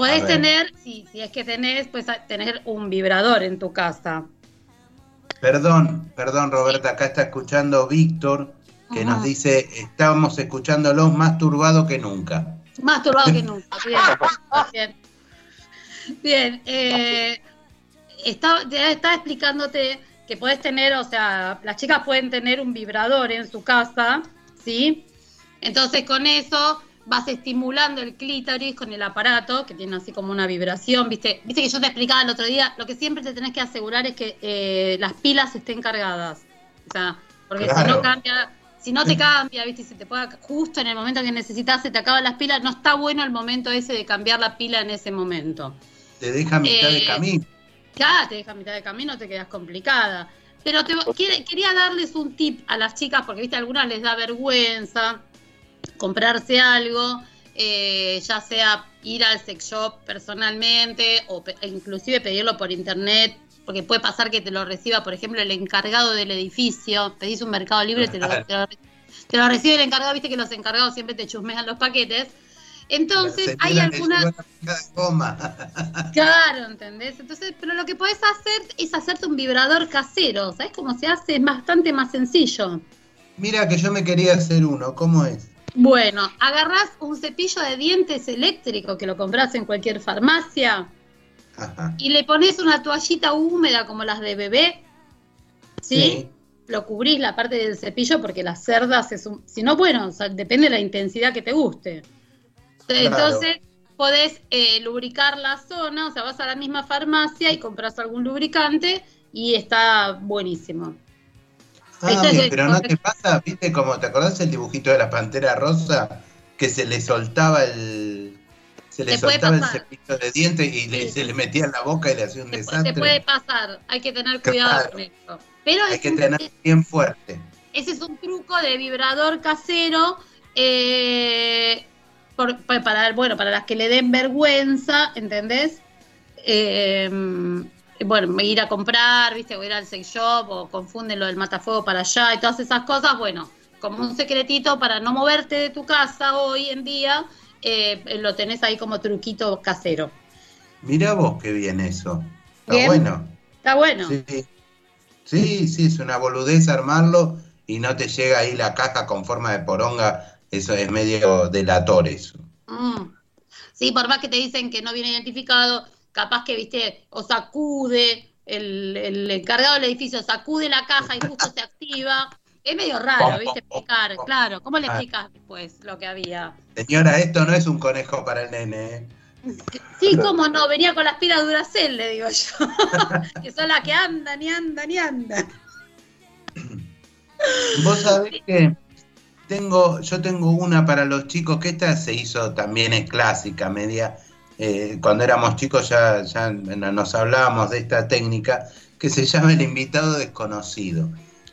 Ver. tener, si, si es que tenés, pues tener un vibrador en tu casa. Perdón, perdón Roberta, acá está escuchando Víctor que Ajá. nos dice, estamos escuchándolos más turbados que nunca. Más turbado que nunca. Bien, bien. Bien, eh, estaba explicándote que puedes tener, o sea, las chicas pueden tener un vibrador en su casa, ¿sí? Entonces con eso vas estimulando el clítoris con el aparato, que tiene así como una vibración, ¿viste? Viste que yo te explicaba el otro día, lo que siempre te tenés que asegurar es que eh, las pilas estén cargadas. O sea, porque si no cambia, si no te cambia, ¿viste? Si te puede, justo en el momento que necesitas, se te acaban las pilas, no está bueno el momento ese de cambiar la pila en ese momento. Te deja a mitad de Eh, camino. Ya, te deja a mitad de camino, te quedas complicada. Pero te, quiere- quería darles un tip a las chicas, porque viste, a algunas les da vergüenza comprarse algo, eh, ya sea ir al sex shop personalmente o pe- e inclusive pedirlo por internet, porque puede pasar que te lo reciba, por ejemplo, el encargado del edificio, pedís un mercado libre, te lo, te lo- te lo recibe el encargado, viste que los encargados siempre te chusmean los paquetes. Entonces, hay algunas... Claro, ¿entendés? Entonces, pero lo que podés hacer es hacerte un vibrador casero. ¿Sabes cómo se hace? Es bastante más sencillo. Mira que yo me quería hacer uno, ¿cómo es? Bueno, agarrás un cepillo de dientes eléctrico que lo compras en cualquier farmacia Ajá. y le pones una toallita húmeda como las de bebé. ¿Sí? Lo cubrís la parte del cepillo porque las cerdas es un... Si no, bueno, o sea, depende de la intensidad que te guste. Entonces, podés eh, lubricar la zona, o sea, vas a la misma farmacia y compras algún lubricante y está buenísimo. Ah, es pero no te pasa, viste, como te acordás el dibujito de la pantera rosa, que se le soltaba el. Se le soltaba el cepillo de dientes y le- Sí. se le metía en la boca y le hacía un Te, desastre. te puede pasar, hay que tener cuidado Claro. con eso. Pero Hay es que un- tener bien fuerte. ese es un truco de vibrador casero eh, por- pa- para, bueno, para las que le den vergüenza, ¿entendés? Eh, bueno, ir a comprar, ¿viste? O ir al sex shop o confunden lo del matafuego para allá y todas esas cosas, bueno, como un secretito para no moverte de tu casa hoy en día, eh, lo tenés ahí como truquito casero. Mirá vos qué bien eso. Está Bien. bueno. Está bueno. Sí. sí, sí, es una boludez armarlo y no te llega ahí la caja con forma de poronga. Eso es medio delator eso. Mm. Sí, por más que te dicen que no viene identificado, capaz que, viste, o sacude, el, el encargado del edificio sacude la caja y justo se activa. Es medio raro, viste, explicar. Claro, ¿cómo le Ah. explicas después lo que había? Señora, esto no es un conejo para el nene. ¿eh? Sí, cómo no, venía con las pilas Duracell, le digo yo. que son las que andan y andan y andan. Vos sabés que tengo, yo tengo una para los chicos, que esta se hizo también es clásica, media. Eh, cuando éramos chicos ya, ya nos hablábamos de esta técnica que se llama el invitado desconocido.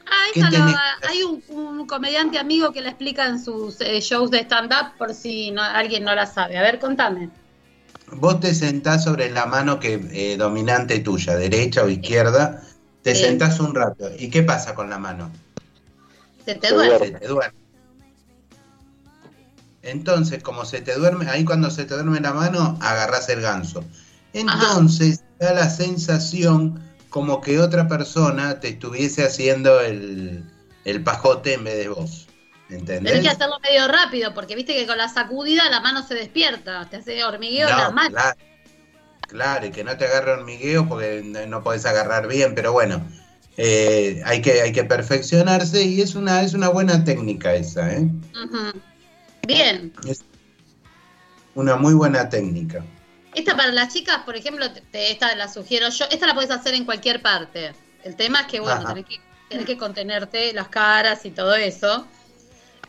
Ah, ¿Qué esa la- hay un, un comediante amigo que la explica en sus eh, shows de stand-up por si no- alguien no la sabe. A ver, contame. Vos te sentás sobre la mano que eh, dominante tuya, derecha o izquierda, te Sí. sentás un rato. ¿Y qué pasa con la mano? Se te duerme. Se te duerme. Entonces, como se te duerme, ahí cuando se te duerme la mano, agarrás el ganso. Entonces, da la sensación como que otra persona te estuviese haciendo el, el pajote en vez de vos. ¿Entendés? Tenés que hacerlo medio rápido, porque viste que con la sacudida la mano se despierta, te hace hormigueo No, la mano. Claro, claro, y que no te agarre hormigueo porque no, podés agarrar bien, pero bueno, eh, hay, que, hay que perfeccionarse y es una, es una buena técnica esa, ¿eh? Ujú. Bien. Es una muy buena técnica. Esta para las chicas, por ejemplo, te- esta la sugiero yo. Esta la puedes hacer en cualquier parte. El tema es que, bueno, tenés que, tenés que contenerte las caras y todo eso.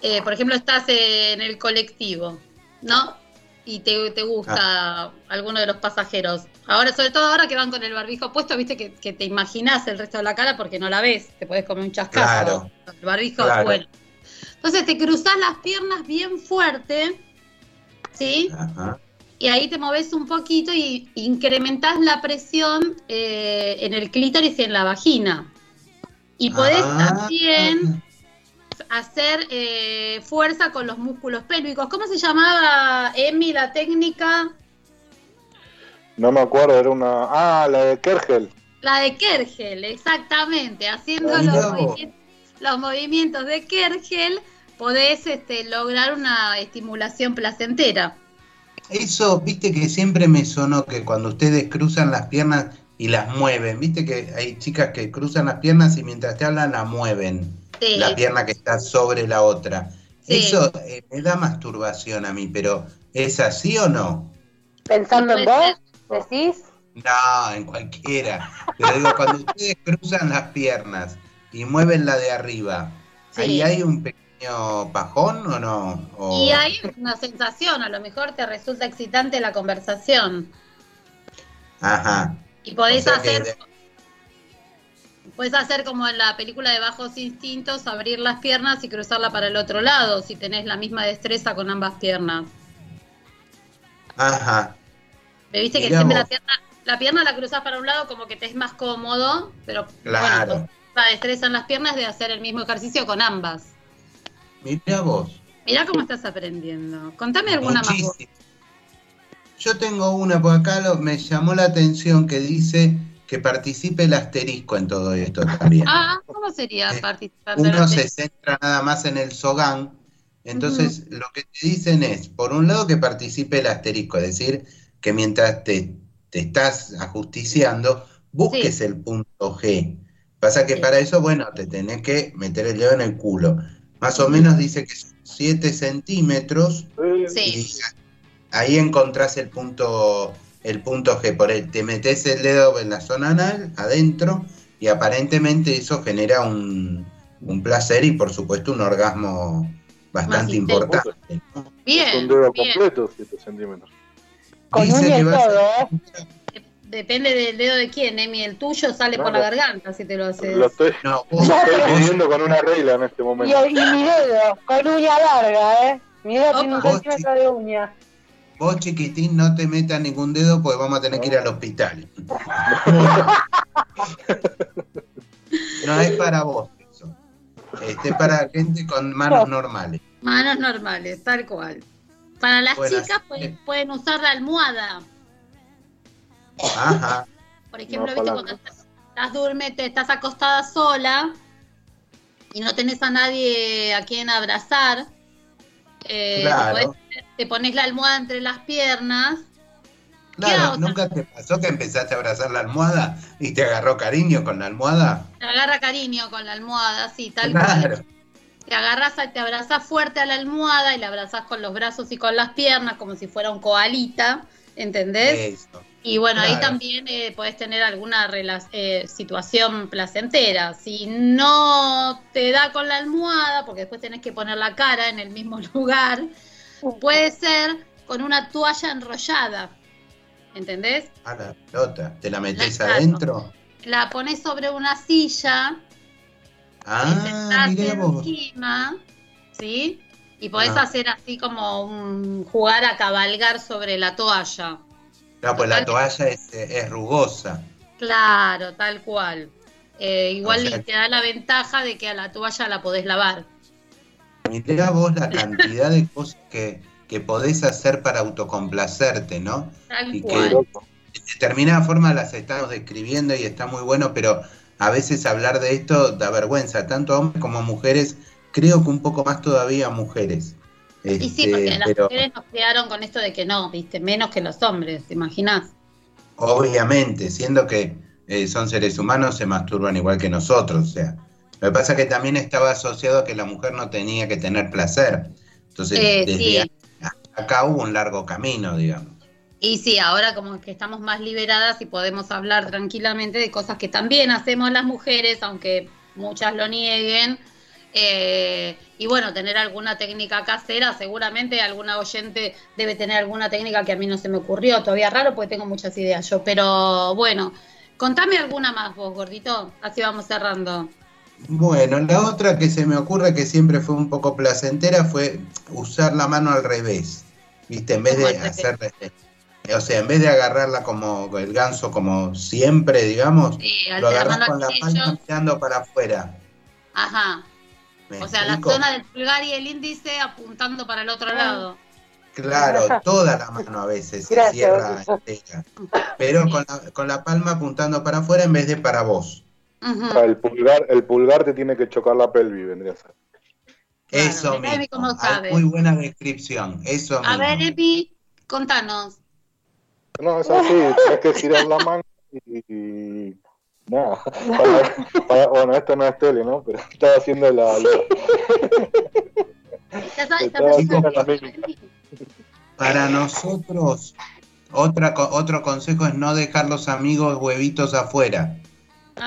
Eh, por ejemplo, estás en el colectivo, ¿no? Y te, te gusta alguno de los pasajeros. Ahora, sobre todo ahora que van con el barbijo puesto, viste que, que te imaginas el resto de la cara porque no la ves. Te puedes comer un chascazo. Claro. El barbijo, Claro. bueno. Entonces te cruzas las piernas bien fuerte, ¿sí? Ajá. Y ahí te moves un poquito y incrementás la presión eh, en el clítoris y en la vagina. Y podés Ah. también hacer eh, fuerza con los músculos pélvicos. ¿Cómo se llamaba, Emi, la técnica? No me acuerdo, era una. Ah, la de Kergel. La de Kergel, exactamente. Haciendo los, movimientos, los movimientos de Kergel podés este, lograr una estimulación placentera. Eso, viste que siempre me sonó que cuando ustedes cruzan las piernas y las mueven, viste que hay chicas que cruzan las piernas y mientras te hablan la mueven, Sí. la pierna que está sobre la otra. Sí. Eso eh, me da masturbación a mí, pero ¿es así o no? Pensando en vos, decís. No, en cualquiera. Pero digo, cuando ustedes cruzan las piernas y mueven la de arriba, Sí. ¿ahí hay un pequeño pajón o no? O- Y hay una sensación, a lo mejor te resulta excitante la conversación. Ajá. Y podés O sea que hacer, de- podés hacer como en la película de Bajos Instintos, abrir las piernas y cruzarla para el otro lado, si tenés la misma destreza con ambas piernas. Ajá. Me viste que siempre la pierna, la pierna la cruzas para un lado como que te es más cómodo, pero Claro. bueno, la destreza en las piernas de hacer el mismo ejercicio con ambas. Mirá vos. Mirá cómo estás aprendiendo. Contame alguna más vos. Yo tengo una por acá, lo- me llamó la atención que dice que participe el asterisco en todo esto también. Ah, ¿cómo sería Eh, participar Uno se centra nada más en el Sogán, entonces lo que te dicen es, por un lado, que participe el asterisco, es decir, que mientras te, te estás ajusticiando, busques el punto G. Pasa que Sí. para eso, bueno, te tenés que meter el dedo en el culo. Más o menos dice que son 7 centímetros Sí. y ahí encontrás el punto, el punto G. Por el, te metes el dedo en la zona anal, adentro, y aparentemente eso genera un, un placer y por supuesto un orgasmo bastante importante. ¿no? Es un Bien, dedo bien. completo, 7 centímetros. Con Dice uña que y va a todo, ser-. Depende del dedo de quién, Emi. El tuyo sale por la garganta si te lo haces. Lo estoy, No, vos- estoy midiendo con una regla en este Y, momento. y mi dedo, con uña larga, ¿eh? Mi dedo tiene un centímetro de uña. vos, chiquitín, no te metas ningún dedo porque vamos a tener que ir al hospital. No es para vos eso. Este es para gente con manos normales. Manos normales, tal cual. Para las Bueno, chicas que- pueden usar la almohada. Ajá. Por ejemplo, ¿viste? cuando estás, estás estás acostada sola y no tenés a nadie a quien abrazar. eh, Claro. te, podés- te pones la almohada entre las piernas. Claro? ¿nunca te pasó que empezaste a abrazar la almohada y te agarró cariño con la almohada? Te agarra cariño con la almohada, sí, tal cual. Claro. Te agarras, te abrazas fuerte a la almohada y la abrazas con los brazos y con las piernas como si fuera un koalita, ¿entendés? Eso. Y bueno, ahí también eh, podés tener alguna eh, situación placentera. Si no te da con la almohada, porque después tenés que poner la cara en el mismo lugar, puede ser con una toalla enrollada. ¿Entendés? A la pelota. ¿Te la metes Claro. adentro? La pones sobre una silla, te Ah, mirá vos. encima, ¿sí? Y podés Ah. hacer así como un jugar a cabalgar sobre la toalla. No, pues la toalla es, es rugosa. Claro, tal cual. Eh, igual O sea- te da la ventaja de que a la toalla la podés lavar. Mirá vos la cantidad de cosas que, que podés hacer para autocomplacerte, ¿no? Tal Y que- cual. De determinada forma las estamos describiendo y está muy bueno, pero a veces hablar de esto da vergüenza, tanto a hombres como a mujeres, creo que un poco más todavía a mujeres. Y sí, Este, porque las pero mujeres nos criaron con esto de que no, viste, menos que los hombres, ¿te imaginás? obviamente, siendo que eh, son seres humanos, se masturban igual que nosotros, o sea. Lo que pasa es que también estaba asociado a que la mujer no tenía que tener placer. Entonces, Eh, desde sí. acá hubo un largo camino, digamos. Y sí, ahora como que estamos más liberadas y podemos hablar tranquilamente de cosas que también hacemos las mujeres, aunque muchas lo nieguen. Eh, y bueno, tener alguna técnica casera, seguramente alguna oyente debe tener alguna técnica que a mí no se me ocurrió, todavía raro porque tengo muchas ideas yo, pero bueno, contame alguna más vos, gordito, así vamos cerrando. Bueno, la otra que se me ocurre que siempre fue un poco placentera fue usar la mano al revés. ¿Viste? En vez ¿Cómo de hacer. O sea, en vez de agarrarla como el ganso, como siempre, digamos, Sí, lo agarras con la palma mirando para afuera. Ajá, ¿Me o sea, la zona del pulgar y el índice apuntando para el otro lado. Claro, toda la mano a veces se Gracias, cierra entera. Pero con la, con la palma apuntando para afuera en vez de para vos. O sea, el pulgar, el pulgar te tiene que chocar la pelvis, vendría a ser. Claro, Eso mismo. cómo Hay muy buena descripción. Eso A mismo. ver, Epi, contanos. No, es así, tienes que girar la mano y. para- bueno, esto no es tele, ¿no? Pero estaba haciendo la. la- Ya sabes, Estaba haciendo la mímica. Para nosotros, otra, co- otro consejo es no dejar los amigos huevitos afuera.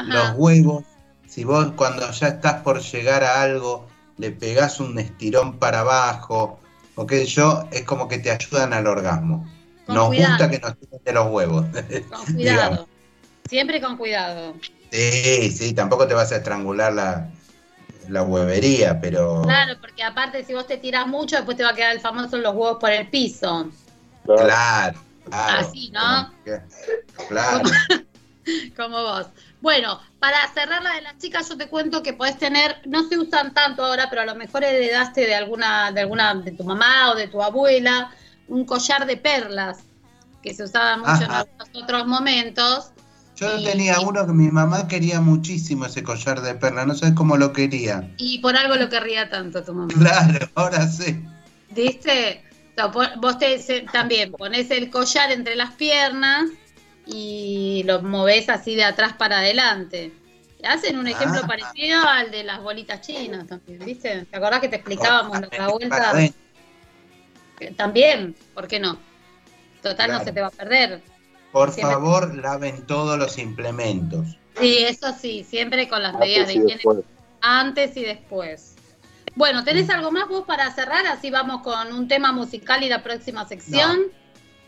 Los huevos, si vos cuando ya estás por llegar a algo, le pegás un estirón para abajo, o qué sé yo, es como que te ayudan al orgasmo. Con Nos cuidado. gusta que nos tiren de los huevos. Con digamos. cuidado. Siempre con cuidado. Sí, sí, tampoco te vas a estrangular la, la huevería, pero Claro, porque aparte si vos te tiras mucho, después te va a quedar el famoso los huevos por el piso. Claro. claro. Así, ¿no? Claro. Como vos. Bueno, para cerrar la de las chicas, yo te cuento que podés tener, no se usan tanto ahora, pero a lo mejor heredaste de alguna, de alguna, de tu mamá o de tu abuela, un collar de perlas, que se usaba mucho en Ajá. algunos otros momentos. Yo Y- tenía uno que mi mamá quería muchísimo ese collar de perla, no sabes cómo lo quería. Y por algo lo querría tanto tu mamá. Claro, ahora sí. ¿Viste? Vos te, se- también pones el collar entre las piernas y lo movés así de atrás para adelante. Hacen un ejemplo Ah. parecido al de las bolitas chinas también, ¿viste? ¿Te acordás que te explicábamos la otra Para vuelta? Eh, También, ¿por qué no? Total, no se te va a perder. Por Siempre- favor, laven todos los implementos. Sí, eso sí, siempre con las medidas de Antes y higiene después. antes y después. Bueno, ¿tenés algo más vos para cerrar? Así vamos con un tema musical y la próxima sección.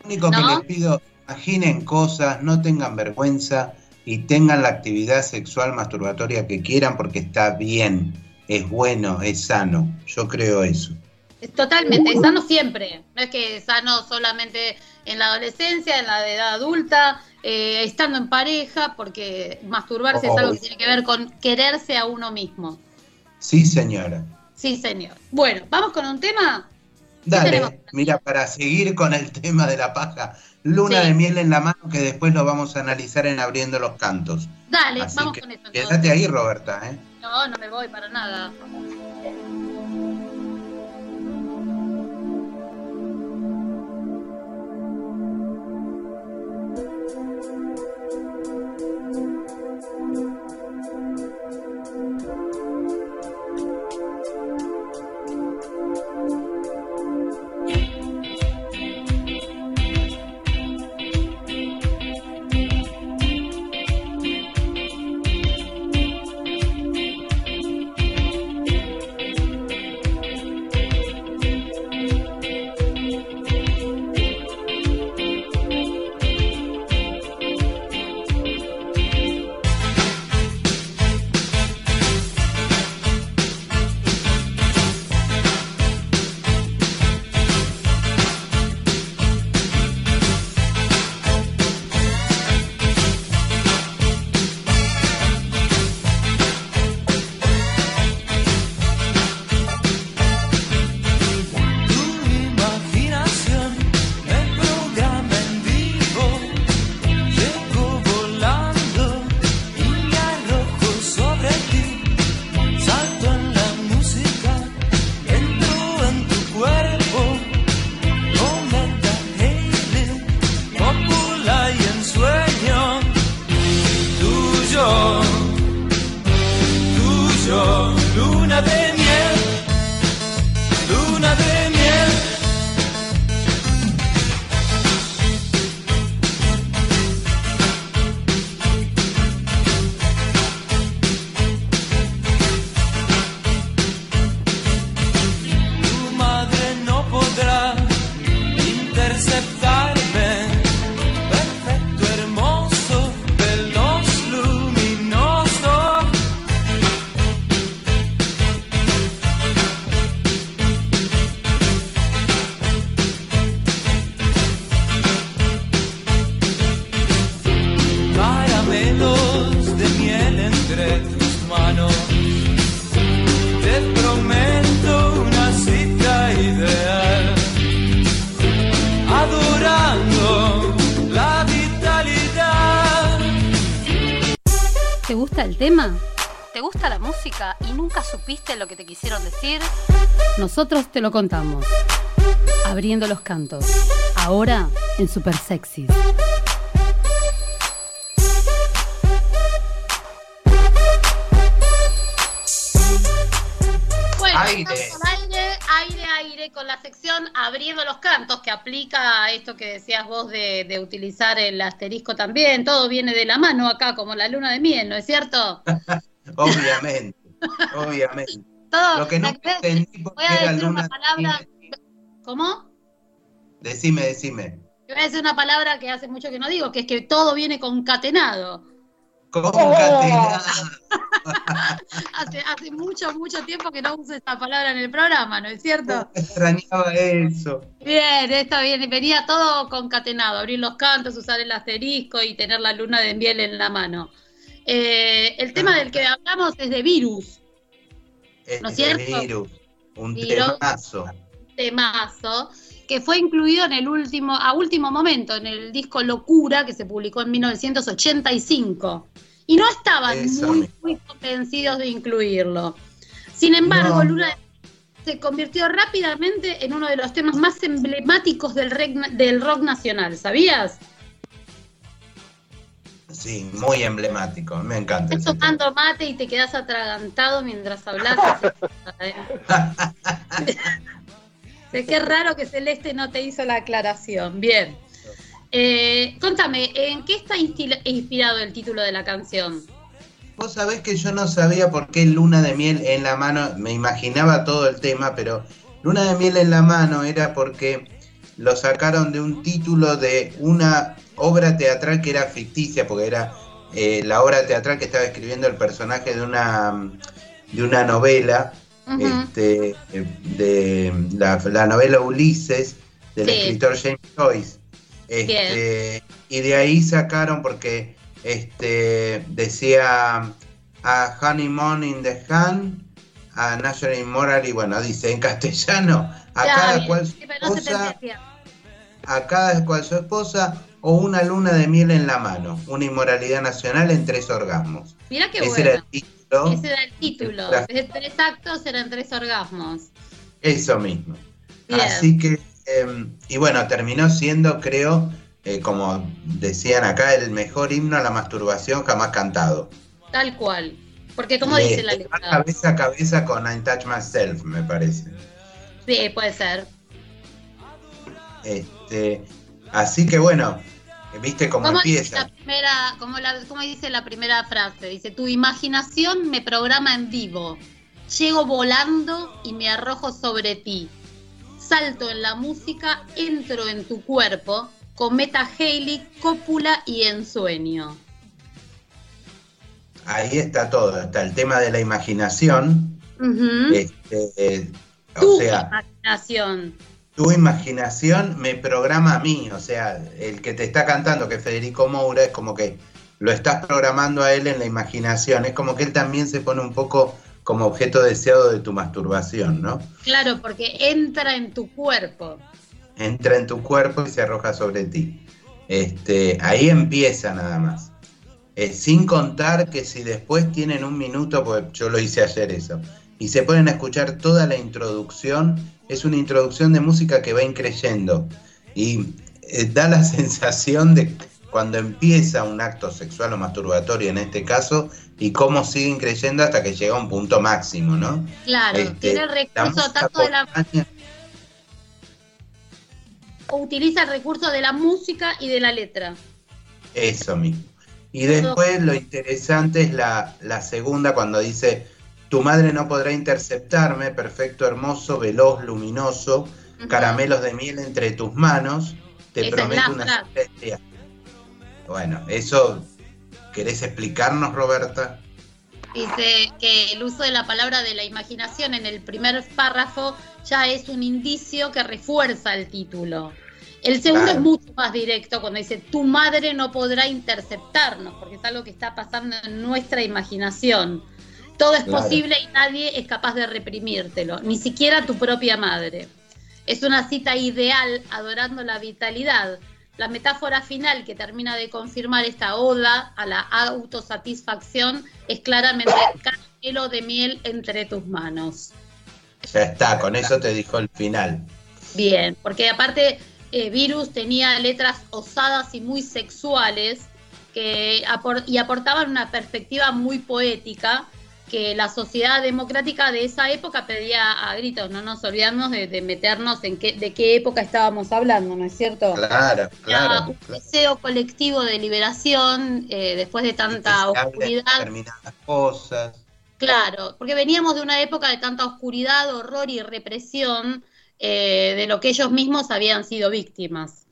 Lo único ¿No? que les pido, imaginen cosas, no tengan vergüenza y tengan la actividad sexual masturbatoria que quieran porque está bien, es bueno, es sano. Yo creo eso. Totalmente, es sano siempre. No es que es sano solamente en la adolescencia, en la edad adulta, eh, estando en pareja, porque masturbarse es algo que tiene que ver con quererse a uno mismo. Sí, señora. Sí, señor. Bueno, vamos con un tema. Dale, mira, para seguir con el tema de la paja, luna Sí. de miel en la mano que después lo vamos a analizar en abriendo los cantos. Dale, Así vamos que con eso. Quédate ahí, Roberta, ¿eh? No, no me voy para nada. Te lo contamos. Abriendo los cantos. Ahora en Super Sexy. Bueno, Aire. estamos al aire, con la sección Abriendo los Cantos, que aplica a esto que decías vos de, de utilizar el asterisco también. Todo viene de la mano acá, como la luna de miel, ¿no es cierto? Obviamente, obviamente. Todo. Lo que no entendí voy a decir luna una palabra. ¿Cómo? Decime, decime. Voy a decir una palabra que hace mucho que no digo, que es que todo viene concatenado. Concatenado. Hace, hace mucho, mucho tiempo que no uso esta palabra en el programa, ¿no es cierto? Extrañaba eso. Bien, está bien. Venía todo concatenado, abrir los cantos, usar el asterisco y tener la luna de miel en la mano. Eh, el tema del que hablamos es de virus, ¿No es Este cierto? virus, un temazo. temazo, que fue incluido en el último, a último momento, en el disco Locura, que se publicó en 1985. Y no estaban Eso muy, mismo. muy convencidos de incluirlo. Sin embargo, No. Luna se convirtió rápidamente en uno de los temas más emblemáticos del, del rock nacional, ¿sabías? Sí, muy emblemático. Me encanta. Estás tomando mate y te quedas atragantado mientras hablas. Sé es raro que Celeste no te hizo la aclaración. Bien. Eh, contame, ¿en qué está inspirado el título de la canción? Vos sabés que yo no sabía por qué Luna de Miel en la mano, me imaginaba todo el tema, pero Luna de Miel en la mano era porque lo sacaron de un título de una obra teatral que era ficticia, porque era eh, la obra teatral que estaba escribiendo el personaje de una, de una novela, este, de la, la novela Ulises, del Sí. escritor James Joyce. Este, y de ahí sacaron porque este, decía a Honeymoon in the Hand, a National Immoral, y bueno, dice en castellano, a Ya, cada bien. cual su esposa, a cada cual su esposa, o una luna de miel en la mano, una inmoralidad nacional en tres orgasmos. Mirá qué Ese bueno. era el título, Ese era el título. La- De tres actos eran tres orgasmos. eso mismo. Bien. Así que, eh, y bueno, terminó siendo, creo, eh, como decían acá, el mejor himno a la masturbación jamás cantado. Tal cual. Porque como dice la letra. cabeza a cabeza con I Touch Myself, me parece. Sí, puede ser. Este, así que bueno, viste cómo ¿Cómo dice empieza. la primera, cómo, la, cómo dice la primera frase? Dice, tu imaginación me programa en vivo. Llego volando y me arrojo sobre ti. Salto en la música, entro en tu cuerpo. Cometa Haley, cópula y ensueño. Ahí está todo, está el tema de la imaginación. Este, eh, Tu o sea, imaginación. Tu imaginación me programa a mí, o sea, el que te está cantando, que es Federico Moura, es como que lo estás programando a él en la imaginación, es como que él también se pone un poco como objeto deseado de tu masturbación, ¿no? Claro, porque entra en tu cuerpo. Entra en tu cuerpo y se arroja sobre ti. Este, ahí empieza nada más. Eh, sin contar que si después tienen un minuto, pues yo lo hice ayer eso, y se ponen a escuchar toda la introducción, es una introducción de música que va increyendo y eh, da la sensación de cuando empieza un acto sexual o masturbatorio en este caso y cómo sigue increyendo hasta que llega a un punto máximo, ¿no? Claro, Este, tiene recurso tanto de la utiliza el recurso de la música y de la letra. Eso mismo. Y después lo interesante es la, la segunda cuando dice, tu madre no podrá interceptarme, perfecto, hermoso, veloz, luminoso, caramelos de miel entre tus manos, te Esa prometo la una celeste- Bueno, eso, ¿querés explicarnos, Roberta? Dice que el uso de la palabra de la imaginación en el primer párrafo ya es un indicio que refuerza el título. El segundo Claro. es mucho más directo cuando dice tu madre no podrá interceptarnos, porque es algo que está pasando en nuestra imaginación. Todo es Claro. posible y nadie es capaz de reprimírtelo, ni siquiera tu propia madre. Es una cita ideal adorando la vitalidad. La metáfora final que termina de confirmar esta oda a la autosatisfacción es claramente caramelo de miel entre tus manos. Ya está, con eso te dijo el final. Bien, porque aparte eh, Virus tenía letras osadas y muy sexuales que apor- y aportaban una perspectiva muy poética que la sociedad democrática de esa época pedía a gritos, no nos olvidamos de, de meternos en qué, de qué época estábamos hablando, ¿no es cierto? Claro, Era claro. un deseo colectivo de liberación eh, después de tanta oscuridad. determinadas cosas. Claro, porque veníamos de una época de tanta oscuridad, horror y represión eh, de lo que ellos mismos habían sido víctimas.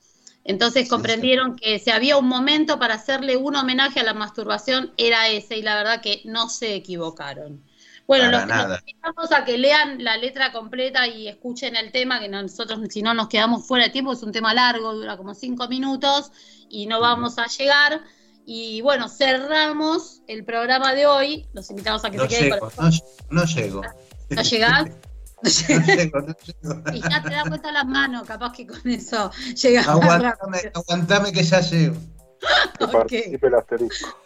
Entonces comprendieron que si había un momento para hacerle un homenaje a la masturbación, era ese, y la verdad que no se equivocaron. Bueno, Para los, invitamos a que lean la letra completa y escuchen el tema, que nosotros si no nos quedamos fuera de tiempo, es un tema largo, dura como cinco minutos y no vamos a llegar. Y bueno, cerramos el programa de hoy. Los invitamos a que No se queden llego, con no, no llego. ¿No llegás? No llego, no llego. Y ya te das cuenta las manos, capaz que con eso llegas Aguantame, aguantame que ya llego. Que participe el asterisco.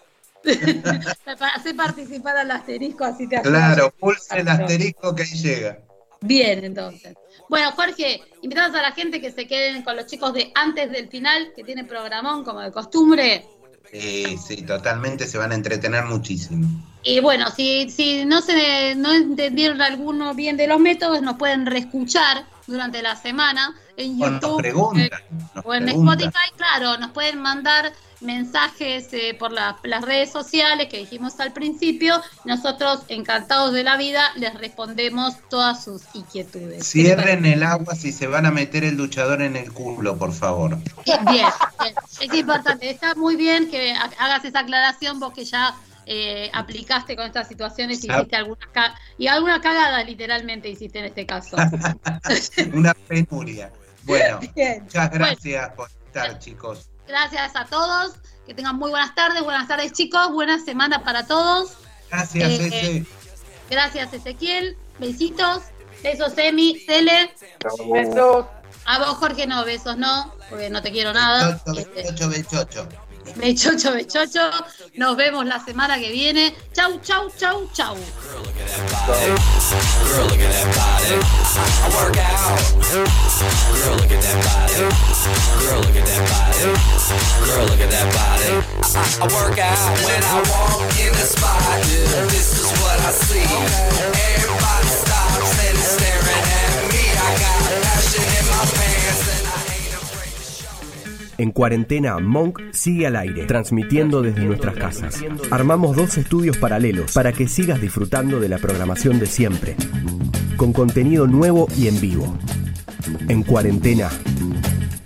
Hacer participar al asterisco, así te Claro, pulse el asterisco que ahí llega. Bien, entonces. Bueno, Jorge, invitamos a la gente que se queden con los chicos de antes del final, que tienen programón como de costumbre. Sí, sí, totalmente se van a entretener muchísimo. Y bueno, si, si no se no entendieron alguno bien de los métodos, nos pueden reescuchar durante la semana en O nos YouTube preguntan, nos o en. Spotify, claro, nos pueden mandar mensajes eh, por la- las redes sociales que dijimos al principio. Nosotros, encantados de la vida, les respondemos todas sus inquietudes. Cierren el agua si se van a meter el duchador en el culo, por favor. Bien, bien. Es importante, está muy bien que ha- hagas esa aclaración vos que ya eh, aplicaste con estas situaciones y ah. hiciste alguna, y alguna cagada literalmente hiciste en este caso. Una penuria. Bueno, muchas gracias por estar, chicos. Gracias a todos. Que tengan muy buenas tardes. Buenas tardes, chicos. Buena semana para todos. Gracias. Eh, gracias, Ezequiel. Besitos. Besos, Emi. Cele. Besos. A vos, Jorge, no. Besos, no. Porque no te quiero nada. 28, 28. Me chocho, me chocho. Nos vemos la semana que viene. Chau, chau, chau, chau. Staring at me. I got passion in my. En cuarentena, Monk sigue al aire, transmitiendo desde nuestras casas. Armamos dos estudios paralelos para que sigas disfrutando de la programación de siempre, con contenido nuevo y en vivo. En cuarentena,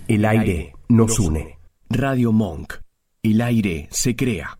el aire nos une. Radio Monk. El aire se crea.